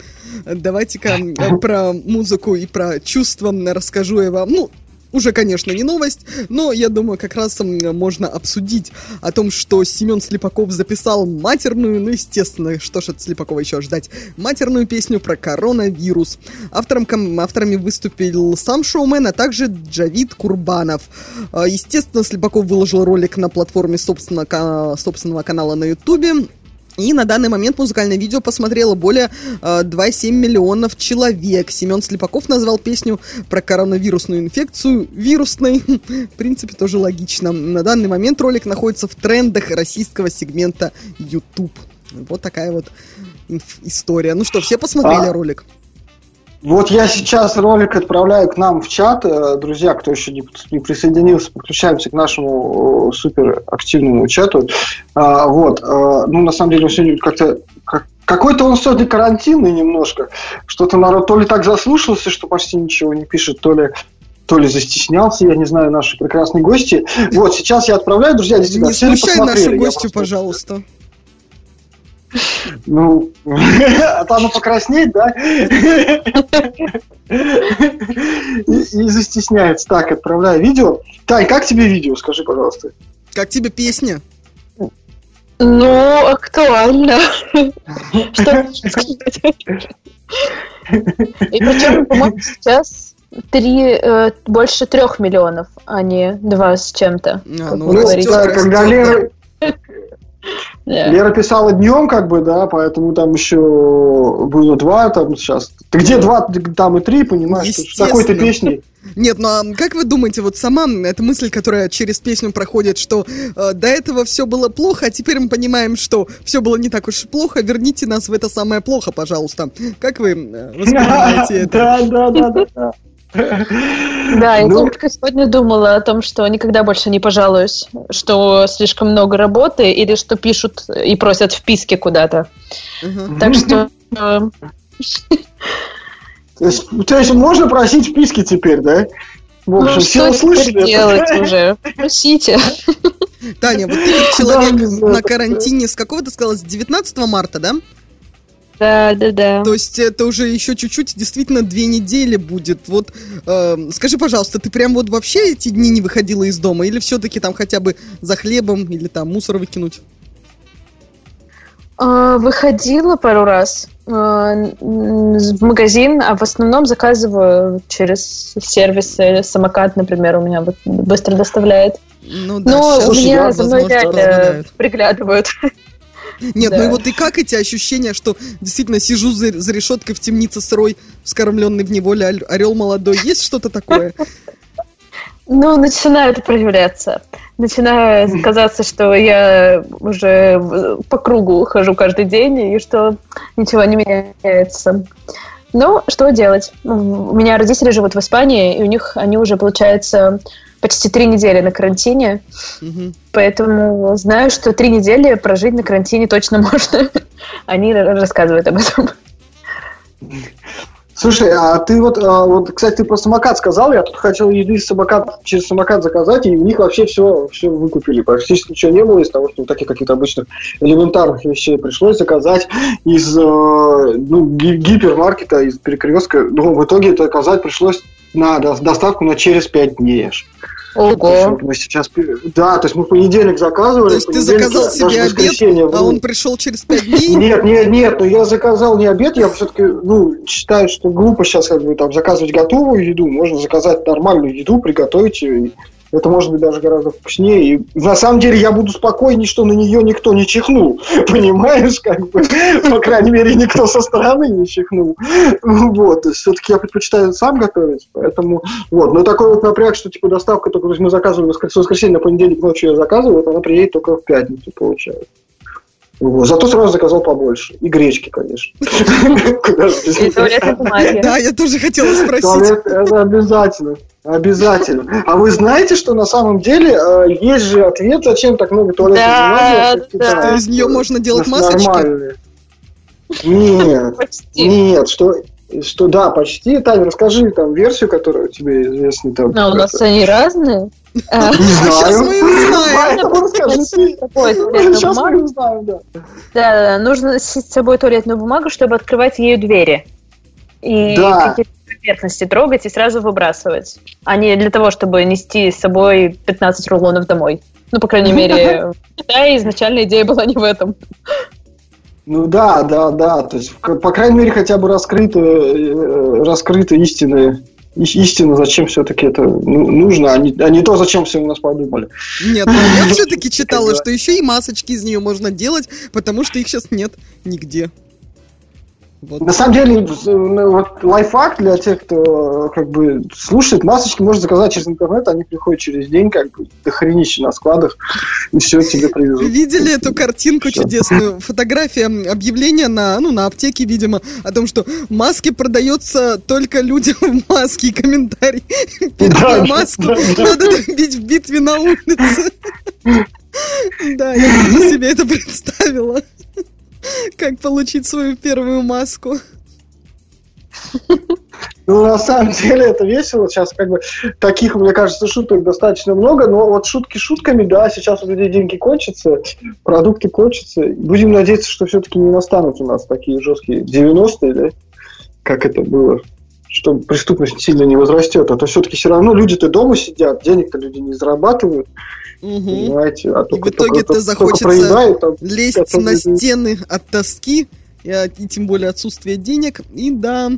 Давайте-ка э, про музыку и про чувства расскажу я вам. Ну, уже, конечно, не новость, но я думаю, как раз можно обсудить о том, что Семен Слепаков записал матерную, ну, естественно, что ж от Слепакова еще ждать, матерную песню про коронавирус. Автором, авторами выступил сам шоумен, а также Джавид Курбанов. А, естественно, Слепаков выложил ролик на платформе собственного, собственного канала на Ютубе. И на данный момент музыкальное видео посмотрело более э, 2,7 миллионов человек. Семен Слепаков назвал песню про коронавирусную инфекцию вирусной. В принципе, тоже логично. На данный момент ролик находится в трендах российского сегмента YouTube. Вот такая вот история. Ну что, все посмотрели а, ролик? Вот я сейчас ролик отправляю к нам в чат. Э, друзья, кто еще не, не присоединился, подключаемся к нашему э, супер активному чату. А, вот. А, ну, на самом деле, сегодня как-то как, какой-то он сегодня карантинный немножко. Что-то народ то ли так заслушался, что почти ничего не пишет, то ли то ли застеснялся, я не знаю, наши прекрасные гости. Вот, сейчас я отправляю, друзья, действительно, Не смущай нашу гостью, пожалуйста. Ну, а то оно покраснеет, да? И застесняется. Так, отправляю видео. Тань, как тебе видео, скажи, пожалуйста? Как тебе песня? Ну, актуально. Что сказать? И причем, по-моему, сейчас три, э, больше трех миллионов, а не два с чем-то. А, ну, когда Лера, Yeah. Лера писала днем, как бы, да, поэтому там еще было два, там сейчас. Ты где два, там и три, понимаешь, с такой-то песней. Нет, ну а как вы думаете, вот сама эта мысль, которая через песню проходит, что э, до этого все было плохо, а теперь мы понимаем, что все было не так уж и плохо, верните нас в это самое плохо, пожалуйста. Как вы э, воспринимаете это? Да, да, да, да. Да, я ну... только сегодня думала о том, что никогда больше не пожалуюсь, что слишком много работы или что пишут и просят вписки куда-то. Угу. Так что... То есть, то есть можно просить вписки теперь, да? В общем, ну, все услышали. делать уже? Просите. Таня, вот ты человек на карантине с какого ты сказала, с 19 марта, да? Да, да, да. То есть это уже еще чуть-чуть, действительно, две недели будет. Вот э, скажи, пожалуйста, ты прям вот вообще эти дни не выходила из дома? Или все-таки там хотя бы за хлебом или там мусор выкинуть? Э, выходила пару раз э, в магазин, а в основном заказываю через сервисы. Самокат, например, у меня вот быстро доставляет. Ну да, Но у меня за мной реально приглядывают. Нет, да. ну и вот и как эти ощущения, что действительно сижу за, за решеткой в темнице сырой, вскормленный в неволе орел молодой, есть что-то такое? Ну, начинает проявляться. Начинает казаться, что я уже по кругу хожу каждый день, и что ничего не меняется. Ну, что делать? У меня родители живут в Испании, и у них они уже, получается, почти три недели на карантине. Угу. Поэтому знаю, что три недели прожить на карантине точно можно. Они рассказывают об этом. Слушай, а ты вот, а, вот, кстати, ты про самокат сказал, я тут хотел еды самокат, через самокат заказать, и у них вообще все, все выкупили. Практически ничего не было из того, что таких каких-то обычных элементарных вещей пришлось заказать из а, ну, гипермаркета, из перекрестка. Ну, в итоге это заказать пришлось на доставку на через 5 дней аж. Ого. Мы сейчас, да, то есть мы в понедельник заказывали. То есть ты заказал себе обед, а он пришел через 5 дней? Нет, нет, нет, но я заказал не обед, я все-таки, ну, считаю, что глупо сейчас как бы там заказывать готовую еду, можно заказать нормальную еду, приготовить ее это может быть даже гораздо вкуснее. И на самом деле я буду спокойнее, что на нее никто не чихнул. Понимаешь, как бы, по крайней мере, никто со стороны не чихнул. Вот, то есть все-таки я предпочитаю сам готовить, поэтому, вот. Но такой вот напряг, что типа доставка только, то есть мы заказываем в воскресенье, на понедельник ночью я заказываю, она приедет только в пятницу, получается. Вот. Зато сразу заказал побольше. И гречки, конечно. Да, я тоже хотела спросить. Это обязательно. Обязательно. А вы знаете, что на самом деле э, есть же ответ, зачем так много туалетной бумаги? Да, Что из нее можно делать масочки? Нет, нет, что Что да, почти. Таня, расскажи там версию, которая тебе известна. Там, А у нас они разные. А, Не сейчас знаю. Поэтому расскажи Сейчас мы узнаем, да. Да, да, да, нужно носить с собой туалетную бумагу, чтобы открывать ею двери. И Да. какие-то поверхности трогать и сразу выбрасывать. А не для того, чтобы нести с собой 15 рулонов домой. Ну, по крайней мере, в Китае изначально идея была не в этом. Ну да, да, да. То есть, по крайней мере, хотя бы раскрыто, э, раскрыто истинное. и- Истина, зачем все-таки это ну, нужно, а не, а не то, зачем все у нас подумали. Нет, ну я все-таки читала, что еще и масочки из нее можно делать, потому что их сейчас нет нигде. Вот. На самом деле, э, ну, вот лайфхак для тех, кто э, как бы слушает, масочки можно заказать через интернет, они приходят через день, как бы дохренище на складах, и все тебе привезут. Видели эту картинку Всё. чудесную? Фотография, объявление на, ну, на аптеке, видимо, о том, что маски продается только людям в маске. И комментарий. Первую Да, маску да, да. надо добить в битве на улице. Да, я себе это представила. Как получить свою первую маску. Ну, на самом деле, это весело. Сейчас, как бы, таких, мне кажется, шуток достаточно много, но вот шутки шутками, да, сейчас у людей деньги кончатся, продукты кончатся. Будем надеяться, что все-таки не настанут у нас такие жесткие 90-е, да, как это было, что преступность сильно не возрастет. А то все-таки все равно люди-то дома сидят, денег-то люди не зарабатывают, Мгм. понимаете, а только, в итоге-то только- только захочется проедают, там, Лезть готовы на стены от тоски и, и тем более отсутствие денег. И да,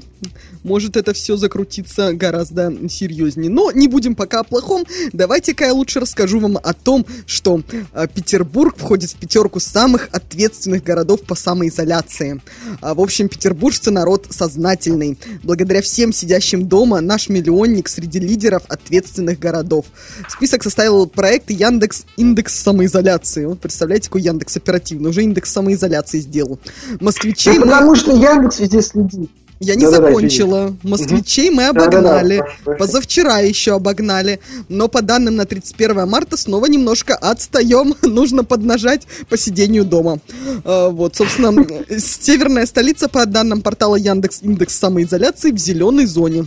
может это все закрутиться гораздо серьезнее. Но не будем пока о плохом. Давайте-ка я лучше расскажу вам о том, что э, Петербург входит в пятерку самых ответственных городов по самоизоляции. А, в общем, петербуржцы народ сознательный. Благодаря всем сидящим дома наш миллионник среди лидеров ответственных городов. Список составил проект Яндекс Индекс самоизоляции. Вот представляете, какой Яндекс оперативный. Уже индекс самоизоляции сделал. Москвичей Ну, потому что Яндекс везде следит. Я не Да-да-да, закончила. Москвичей мы Да-да-да, обогнали. хорошо, хорошо. Позавчера еще обогнали. Но по данным на 31 марта снова немножко отстаем. Нужно поднажать по сидению дома. А, Вот, собственно, северная столица, по данным портала Яндекс Индекс самоизоляции, в зеленой зоне.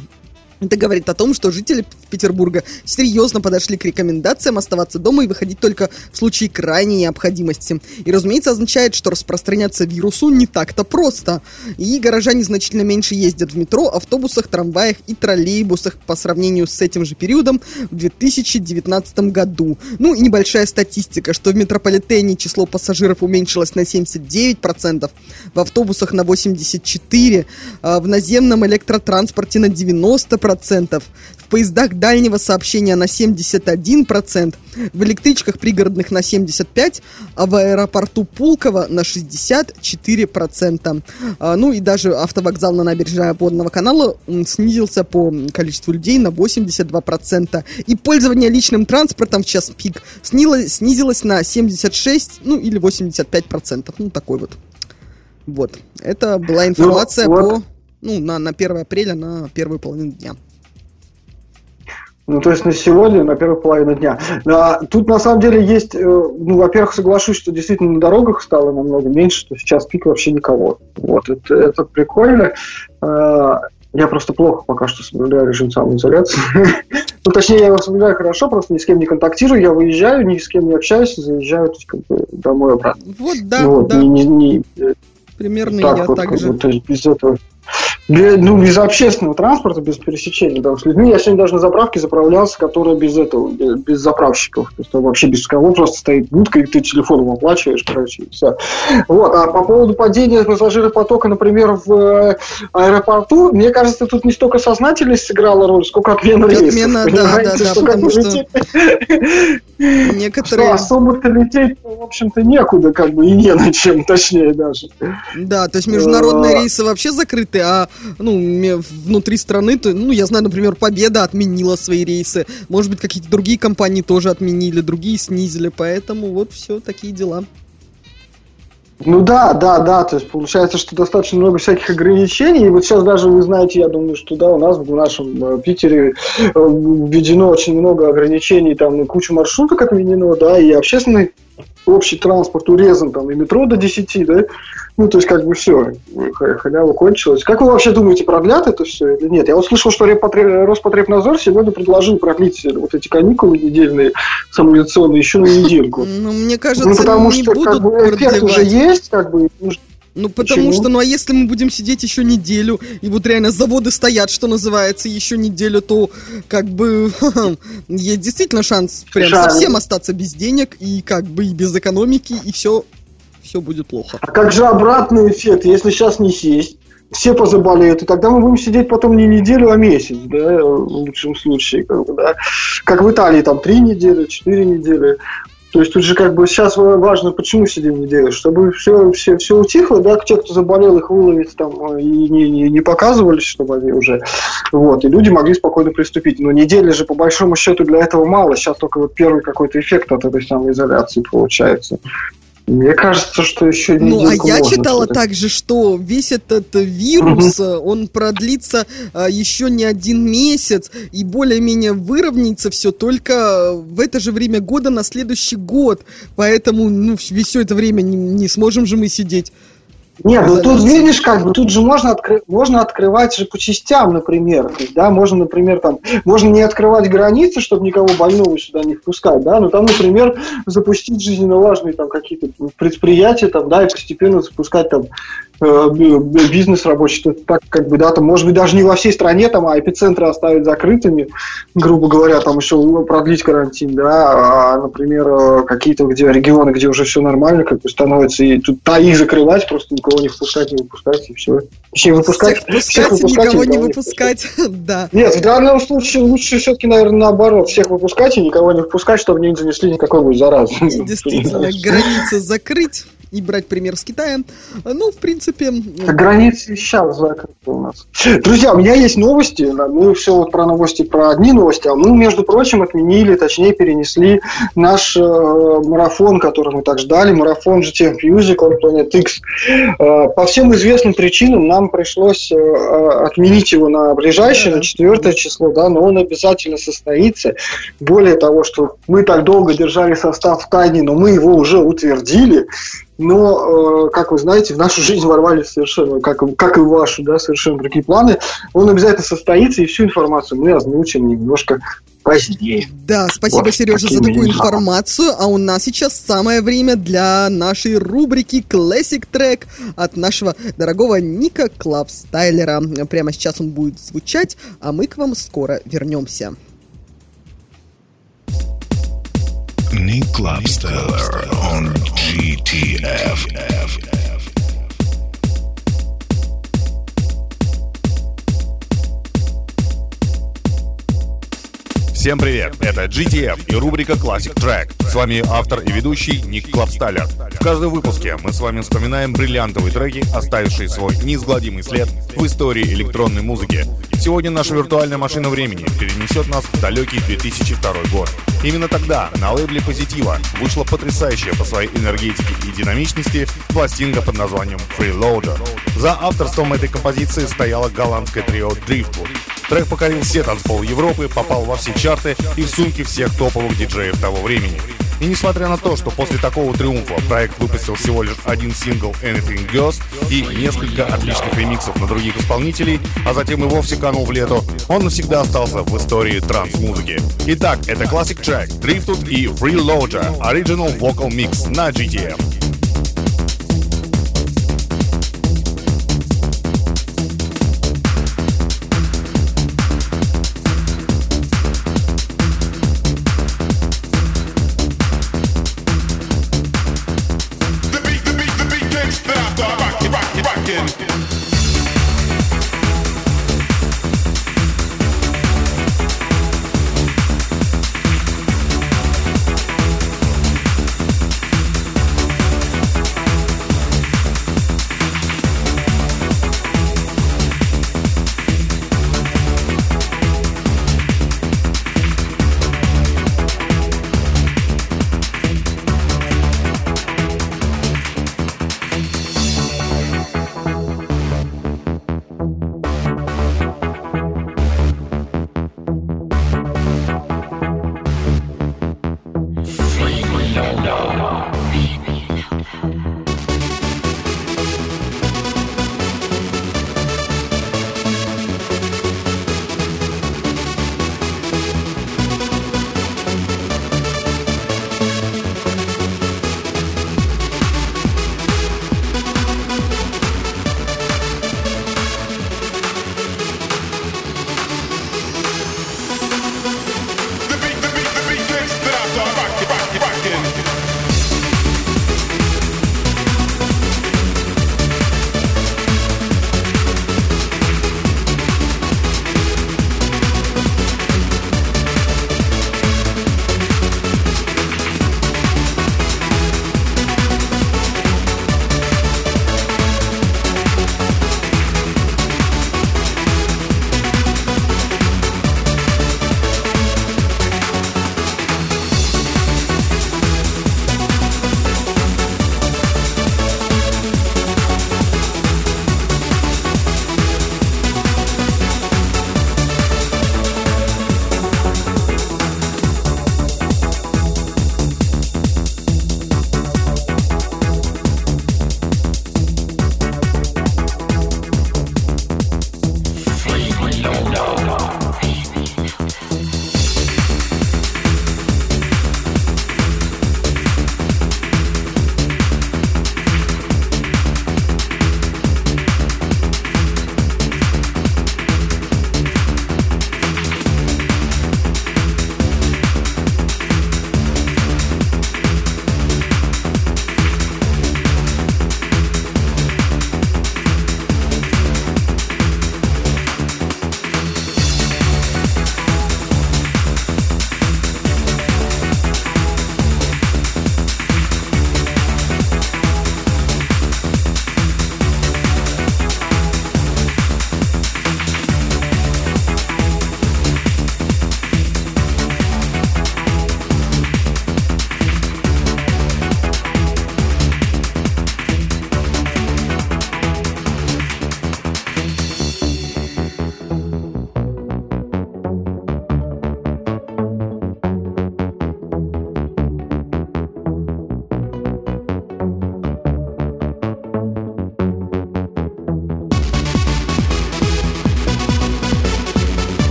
Это говорит о том, что жители Петербурга серьезно подошли к рекомендациям оставаться дома и выходить только в случае крайней необходимости. И, разумеется, означает, что распространяться вирусу не так-то просто. И горожане значительно меньше ездят в метро, автобусах, трамваях и троллейбусах по сравнению с этим же периодом в 2019 году. Ну и небольшая статистика, что в метрополитене число пассажиров уменьшилось на 79%, в автобусах на 84%, а в наземном электротранспорте на 90%, в поездах дальнего сообщения на 71%, в электричках пригородных на 75%, а в аэропорту Пулково на 64%. А, ну и даже автовокзал на набережной Водного канала снизился по количеству людей на 82%. И пользование личным транспортом в час пик снизилось на 76, ну или 85%. Ну такой вот. Вот. Это была информация вот. по... Ну, на, на 1 апреля, на первую половину дня. Ну, то есть на сегодня, на первую половину дня. А, тут на самом деле есть, э, ну, во-первых, соглашусь, что действительно на дорогах стало намного меньше, что сейчас пик вообще никого. Вот, это, это прикольно. А, я просто плохо пока что соблюдаю режим самоизоляции. Ну, точнее, я его соблюдаю хорошо, просто ни с кем не контактирую, я выезжаю, ни с кем не общаюсь, заезжаю как бы, домой обратно. Вот, да, Ну вот, да, не- не- не, э, примерно так я вот, так же. бы, то есть без этого. Ну, без общественного транспорта, без пересечения там, с людьми. Я сегодня даже на заправке заправлялся, которая без этого, бе- без заправщиков. То есть там вообще без кого, просто стоит будка, и ты телефоном оплачиваешь, короче, и все. Вот. А по поводу падения пассажиропотока, например, в э, аэропорту, мне кажется, тут не столько сознательность сыграла роль, сколько отмена рейсов. Отмена, да, да, да, потому что лететь- что Некоторые... особо-то лететь, в общем-то, некуда, как бы, и не на чем, точнее даже. Да, то есть международные рейсы вообще закрыты, а ну, внутри страны, то, ну, я знаю, например, Победа отменила свои рейсы. Может быть, какие-то другие компании тоже отменили, другие снизили, поэтому вот все такие дела. Ну да, да, да, то есть получается, что достаточно много всяких ограничений, и вот сейчас даже вы знаете, я думаю, что да, у нас в нашем э, Питере э, введено очень много ограничений, там и куча маршруток отменено, да, и общественный общий транспорт урезан, там, и метро до 10, да, ну, то есть, как бы все, халява кончилась. Как вы вообще думаете, продлят это все или нет? Я вот слышал, что Роспотребнадзор сегодня предложил продлить вот эти каникулы недельные, самоизоляционные, еще на недельку. Ну, мне кажется, ну, потому что, как бы, эффект уже есть, как бы, Ну, потому Почему? что, ну а если мы будем сидеть еще неделю, и вот реально заводы стоят, что называется, еще неделю, то как бы есть действительно шанс прям Шанс. совсем остаться без денег, и как бы и без экономики, и все, все будет плохо. А как же обратный эффект, если сейчас не сесть, все позаболеют, и тогда мы будем сидеть потом не неделю, а месяц, да, в лучшем случае, как бы, да. Как в Италии, там, три недели, четыре недели. То есть тут же как бы сейчас важно, почему сидим неделю, чтобы все, все, все утихло, да, те, кто заболел, их выловить там э, и не, не, не показывались, чтобы они уже, вот, и люди могли спокойно приступить. Но недели же по большому счету для этого мало, сейчас только вот первый какой-то эффект от этой самоизоляции получается. Мне кажется, что еще Ну, а я можно читала всё-таки. также, что весь этот вирус, э, он продлится э, еще не один месяц и более-менее выровняется все только в это же время года на следующий год. Поэтому, ну, все это время не, не сможем же мы сидеть. Нет, ну тут видишь, как бы тут же можно, откры- можно открывать же по частям, например. То есть, да, можно, например, там, можно не открывать границы, чтобы никого больного сюда не впускать, да, но там, например, запустить жизненно важные там какие-то предприятия, там, да, и постепенно запускать там бизнес рабочий, то так как бы, да, там, может быть, даже не во всей стране, там, а эпицентры оставить закрытыми, грубо говоря, там еще продлить карантин, да, а, например, э, какие-то где регионы, где уже все нормально, как бы становится, и тут та их закрывать, просто никого не впускать, не выпускать, и все. Точнее, выпускать, Всех пускать, никого не выпускать. Да. Нет, в данном случае лучше все-таки, наверное, наоборот, всех выпускать и никого не впускать, чтобы не занесли никакой заразы. Действительно, границы закрыть и брать пример с Китая. Ну, в принципе... Границы сейчас закрыты у нас. Друзья, у меня есть новости. Мы все вот про новости, про одни новости, а мы, между прочим, отменили, точнее, перенесли наш э, марафон, который мы так ждали, марафон GTM Music on Planet X. Э, по всем известным причинам нам пришлось э, отменить его на ближайшее, на четвертое число, да, но он обязательно состоится. Более того, что мы так долго держали состав в тайне, но мы его уже утвердили. Но, э, как вы знаете, в нашу жизнь ворвались совершенно, как, и- как и в вашу, да, совершенно другие планы. Он обязательно состоится, и всю информацию мы озвучим немножко позднее. Да, спасибо, Вот Сережа, за такую информацию. А у нас сейчас самое время для нашей рубрики Classic Track от нашего дорогого Ника Клабстайлера. Прямо сейчас он будет звучать, а мы к вам скоро вернемся. Nick Clubstyler on GTF. Всем привет, это GTF и рубрика Classic Track. С вами автор и ведущий Ник Клабстайлер. В каждом выпуске мы с вами вспоминаем бриллиантовые треки, оставившие свой неизгладимый след в истории электронной музыки. Сегодня наша виртуальная машина времени перенесет нас в далекий 2002 год. Именно тогда на лейбле Позитива вышла потрясающая по своей энергетике и динамичности пластинка под названием Freeloader. За авторством этой композиции стояло голландское трио Driftwood. Трек покорил все танцполы Европы, попал во все чарты и в сумки всех топовых диджеев того времени. И несмотря на то, что после такого триумфа проект выпустил всего лишь один сингл Anything Goes и несколько отличных ремиксов на других исполнителей, а затем и вовсе канул в лету, он навсегда остался в истории транс-музыки. Итак, это Classic Track, Driftwood и Freeloader, Original Vocal Mix на GTF.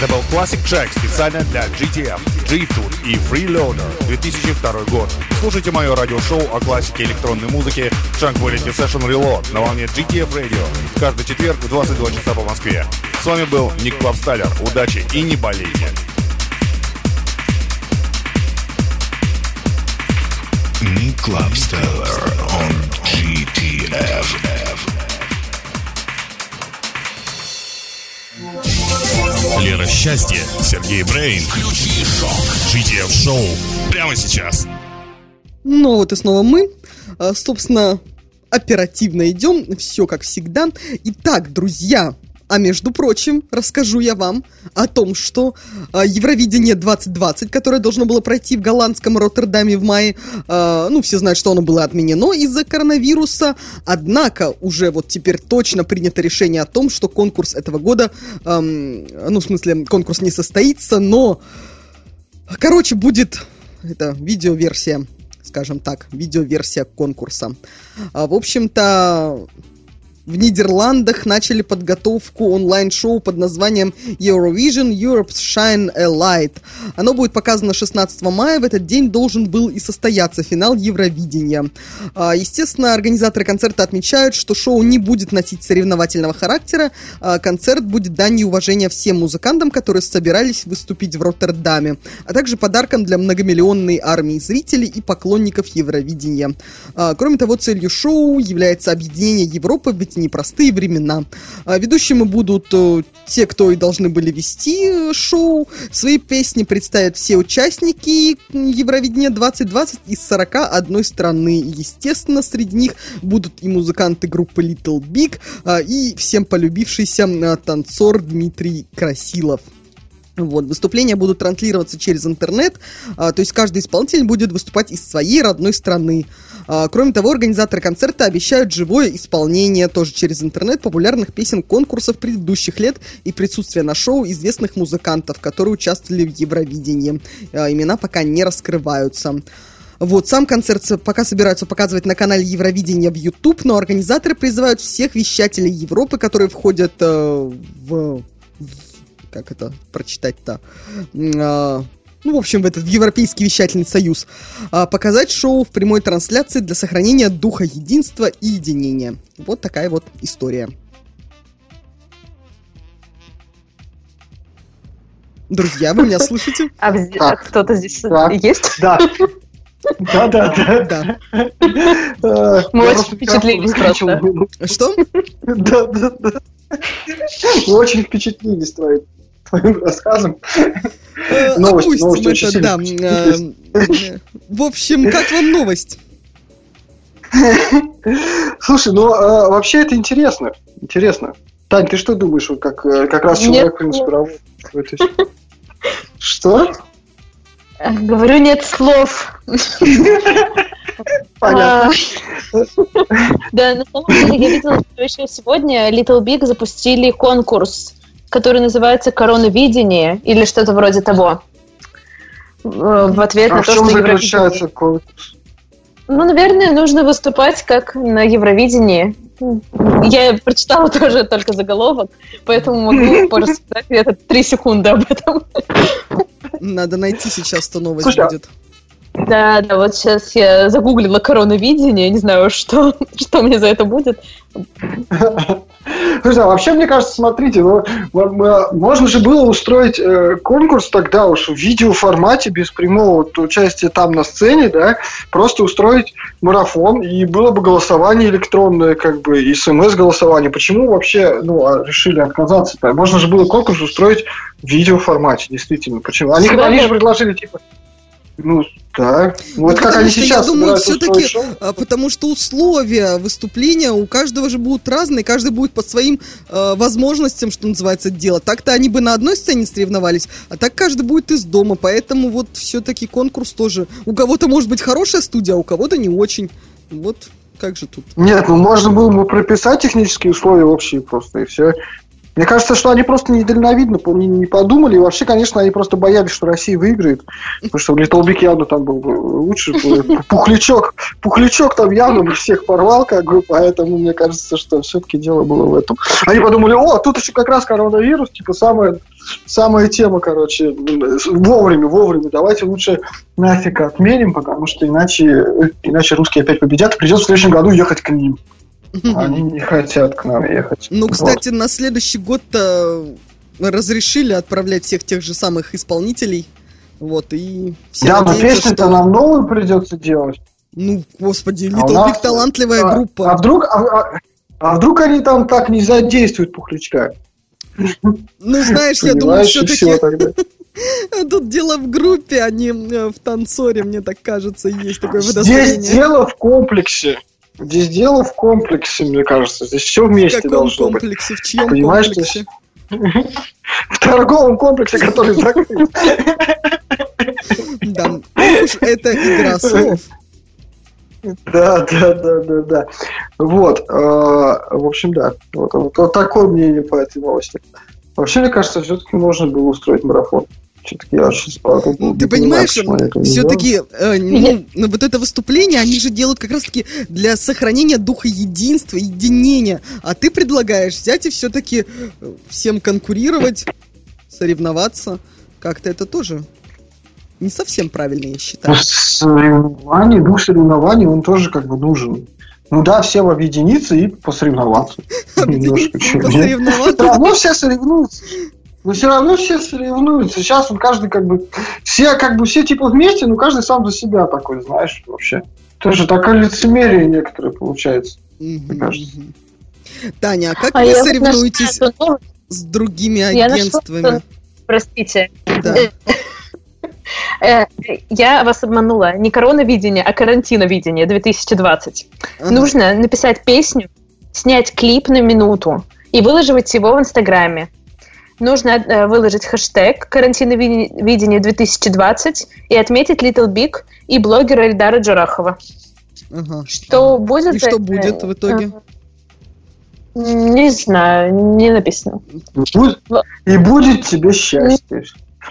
Записал Classic Track специально для GTF, G-Tour и Freeloader 2002 год. Слушайте мое радиошоу о классике электронной музыки Tranquility Session Reload на волне GTF Radio каждый четверг в 22 часа по Москве. С вами был Ник Клабстайлер. Удачи и не болейте! Nick Clubsteller on GTF. Лера Счастье, Сергей Брейн. Включи шок. GTF Шоу прямо сейчас. Ну вот и снова мы. А, Собственно, оперативно идем. Все как всегда. Итак, друзья, а между прочим, расскажу я вам о том, что а, Евровидение 2020, которое должно было пройти в голландском Роттердаме в мае, а, ну, все знают, что оно было отменено из-за коронавируса, однако уже вот теперь точно принято решение о том, что конкурс этого года, ам, ну, в смысле, конкурс не состоится, но, короче, будет это видеоверсия скажем так, видеоверсия конкурса. А, в общем-то, в Нидерландах начали подготовку онлайн-шоу под названием Eurovision Europe's Shine a Light. Оно будет показано 16 мая. В этот день должен был и состояться финал Евровидения. А, Естественно, организаторы концерта отмечают, что шоу не будет носить соревновательного характера. А, Концерт будет данью уважения всем музыкантам, которые собирались выступить в Роттердаме, а также подарком для многомиллионной армии зрителей и поклонников Евровидения. А, Кроме того, целью шоу является объединение Европы в эти непростые времена. А, Ведущими будут э, те, кто и должны были вести э, шоу. Свои песни представят все участники Евровидения 2020 из 41 страны. Естественно, среди них будут и музыканты группы Little Big, а, и всем полюбившийся а, танцор Дмитрий Красилов. Вот, выступления будут транслироваться через интернет, а, то есть каждый исполнитель будет выступать из своей родной страны. А, кроме того, организаторы концерта обещают живое исполнение тоже через интернет популярных песен конкурсов предыдущих лет и присутствие на шоу известных музыкантов, которые участвовали в Евровидении. А, имена пока не раскрываются. Вот, сам концерт пока собираются показывать на канале Евровидения в YouTube, но организаторы призывают всех вещателей Европы, которые входят э, в как это прочитать-то? А, ну, в общем, в этот в Европейский вещательный союз. а, показать шоу в прямой трансляции для сохранения духа единства и единения. Вот такая вот история. Друзья, вы меня слышите? А, а кто-то здесь есть? Да. Да, да, да. Да. Мы очень просто впечатлились выключил. Что? Да, да, да. Мы очень впечатлились твоим, твоим рассказом. Новости, Опустим новости очень это, да. сильно э, В общем, как вам новость? Слушай, ну э, вообще это интересно. Интересно. Тань, ты что думаешь, вот как, э, как раз человек, Нет, в принципе, работает в этой сфере? Что? Говорю, нет слов. Понятно. А, Да, на самом деле я видела, что еще сегодня Little Big запустили конкурс, который называется «Короновидение» или что-то вроде того. Э, В ответ А на в то, чем что заключается Евровидение... Ну, наверное, нужно выступать как на Евровидении. Я прочитала тоже только заголовок, поэтому могу порассказать где-то три секунды об этом. Надо найти сейчас, что новость Слушай, а- будет. Да, да, вот сейчас я загуглила коронавидение, не знаю, что, что мне за это будет. Слушай, а вообще, мне кажется, смотрите, ну, можно же было устроить э, конкурс тогда уж в видеоформате, без прямого вот участия там на сцене, да, просто устроить марафон, и было бы голосование электронное, как бы, и смс-голосование. Почему вообще, ну, а, решили отказаться-то? Можно же было конкурс устроить в видеоформате, действительно. Почему? Они, они же предложили, типа, ну, да. Вот Ну, как они что я сейчас думаю, шоу. А, Потому что условия выступления у каждого же будут разные, каждый будет по своим э, возможностям, что называется, делать. Так-то они бы на одной сцене соревновались, а так каждый будет из дома, поэтому вот все-таки конкурс тоже. У кого-то может быть хорошая студия, а у кого-то не очень. Вот как же тут. Нет, ну можно было бы прописать технические условия общие просто, и все. Мне кажется, что они просто недальновидно не, подумали. И вообще, конечно, они просто боялись, что Россия выиграет. Потому что Little Big явно там был бы лучше. Пухлячок, пухлячок там явно всех порвал, как бы, поэтому мне кажется, что все-таки дело было в этом. Они подумали, о, тут еще как раз коронавирус, типа самая, самая тема, короче, вовремя, вовремя. Давайте лучше нафиг отменим, потому что иначе, иначе русские опять победят, придется в следующем году ехать к ним. Они не хотят к нам ехать. Ну, Вот. кстати, на следующий год-то разрешили отправлять всех тех же самых исполнителей. Вот, и все Да, но песню-то что... нам новую придется делать. Ну, господи, А Little нас- Big талантливая а, группа. А вдруг, а, а- а вдруг они там так не задействуют пухлячка? Ну, знаешь, я думаю, все-таки тут дело в группе, а не э, в танцоре, мне так кажется, есть такое Здесь водостояние. дело в комплексе. Здесь дело в комплексе, мне кажется. Здесь все В вместе каком должно быть. комплексе, в чьем Понимаешь, комплексе? В торговом комплексе, который закрыт. Да, уж это игра слов. Да, да, да, да, да. Вот. э, В общем, да. Вот, вот, вот такое мнение по этой новости. Вообще, мне кажется, все-таки можно было устроить марафон. Все-таки я сейчас подумал. Ну, Ты не понимаю, понимаешь, все-таки, ну, ну, вот это выступление, они же делают как раз-таки для сохранения духа единства, единения. А ты предлагаешь взять и все-таки всем конкурировать, соревноваться. Как-то это тоже не совсем правильно, я считаю. Ну, соревнований, дух соревнований, он тоже как бы нужен. Ну да, всем объединиться и посоревноваться. Нет. Посоревноваться. Все равно все соревнуются. Но все равно все соревнуются. Сейчас он каждый как бы... Все как бы все типа вместе, но каждый сам за себя такой, знаешь, вообще. Тоже такое лицемерие некоторое получается. Мгм, кажется. мгм. Таня, а как А вы я вот соревнуетесь нашла с другими Я нашла агентствами? Простите. Да. Э, Я вас обманула. Не коронавидение, а карантиновидение 2020. Ага. Нужно написать песню, снять клип на минуту и выложить его в Инстаграме. Нужно э, выложить хэштег карантиновидение 2020 и отметить Little Big и блогера Эльдара Джарахова. Ага. Что будет? И что будет в итоге? Не знаю, не написано. Будь- И будет тебе счастье.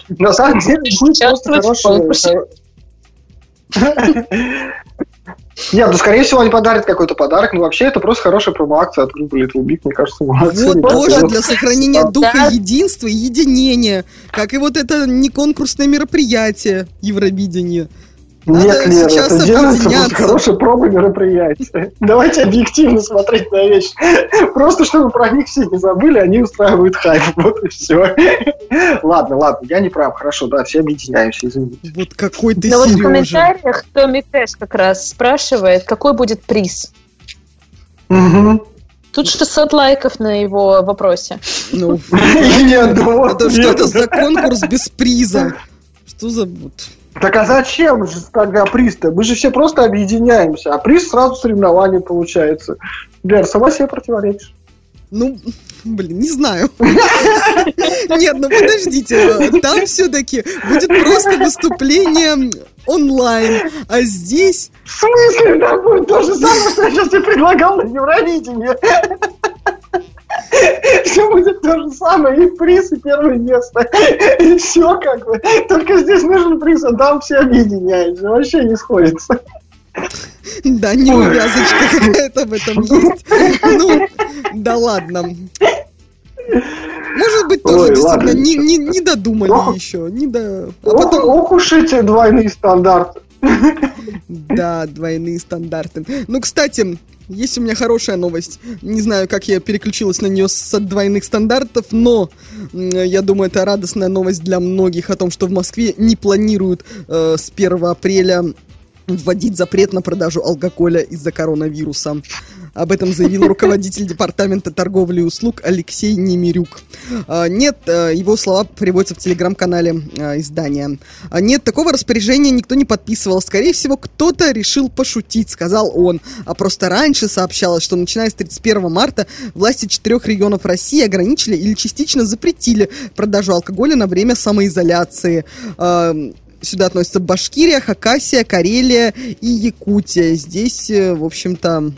На самом деле будет просто хорошее... Нет, ну, скорее всего, они подарят какой-то подарок, но вообще это просто хорошая промо-акция от группы Little Big, мне кажется, молодцы. Вот ребята. тоже для сохранения духа Да. единства и единения. Как и вот это не конкурсное мероприятие Евровидения. Нет, Лера, сейчас это делается объединяться. просто хорошее промо мероприятие. Давайте объективно смотреть на вещи. Просто чтобы про них все не забыли, они устраивают хайп. Вот и все. Ладно, ладно, я не прав. Хорошо, да, все объединяемся, извините. Вот какой ты Но вот в Сережа. комментариях Томми Кэш как раз спрашивает, какой будет приз. Мгм. Тут 600 лайков на его вопросе. Ну, это что это ответа. за конкурс без приза? Что за... Так а зачем же тогда приз-то? Мы же все просто объединяемся, а приз сразу соревнование получается. Лер, сама себе противоречишь. Ну, блин, не знаю. Нет, ну подождите, там все-таки будет просто выступление онлайн, а здесь... В смысле? Да будет то же самое, что я сейчас тебе предлагал на Евровидении. Все будет то же самое, и приз, и первое место. И все как бы. Только здесь нужен приз, а там все объединяются. Вообще не сходится. Да, неувязочка какая-то в этом есть. Ну, да ладно. Может быть, тоже Ой, действительно ладно, не, не, не додумали Ох. еще. Не до... А Ох, потом, ох уж эти двойные стандарты. да, двойные стандарты. Ну, кстати, есть у меня хорошая новость. Не знаю, как я переключилась на нее с двойных стандартов, но я думаю, это радостная новость для многих о том, что в Москве не планируют э, с 1 апреля вводить запрет на продажу алкоголя из-за коронавируса. Об этом заявил руководитель департамента торговли и услуг Алексей Немирюк. А, Нет, э, его слова приводятся в телеграм-канале э, издания. А, Нет, такого распоряжения никто не подписывал. Скорее всего, кто-то решил пошутить, сказал он. А просто раньше сообщалось, что начиная с 31 марта власти четырех регионов России ограничили или частично запретили продажу алкоголя на время самоизоляции. Сюда относятся Башкирия, Хакасия, Карелия и Якутия. Здесь, э, в общем-то,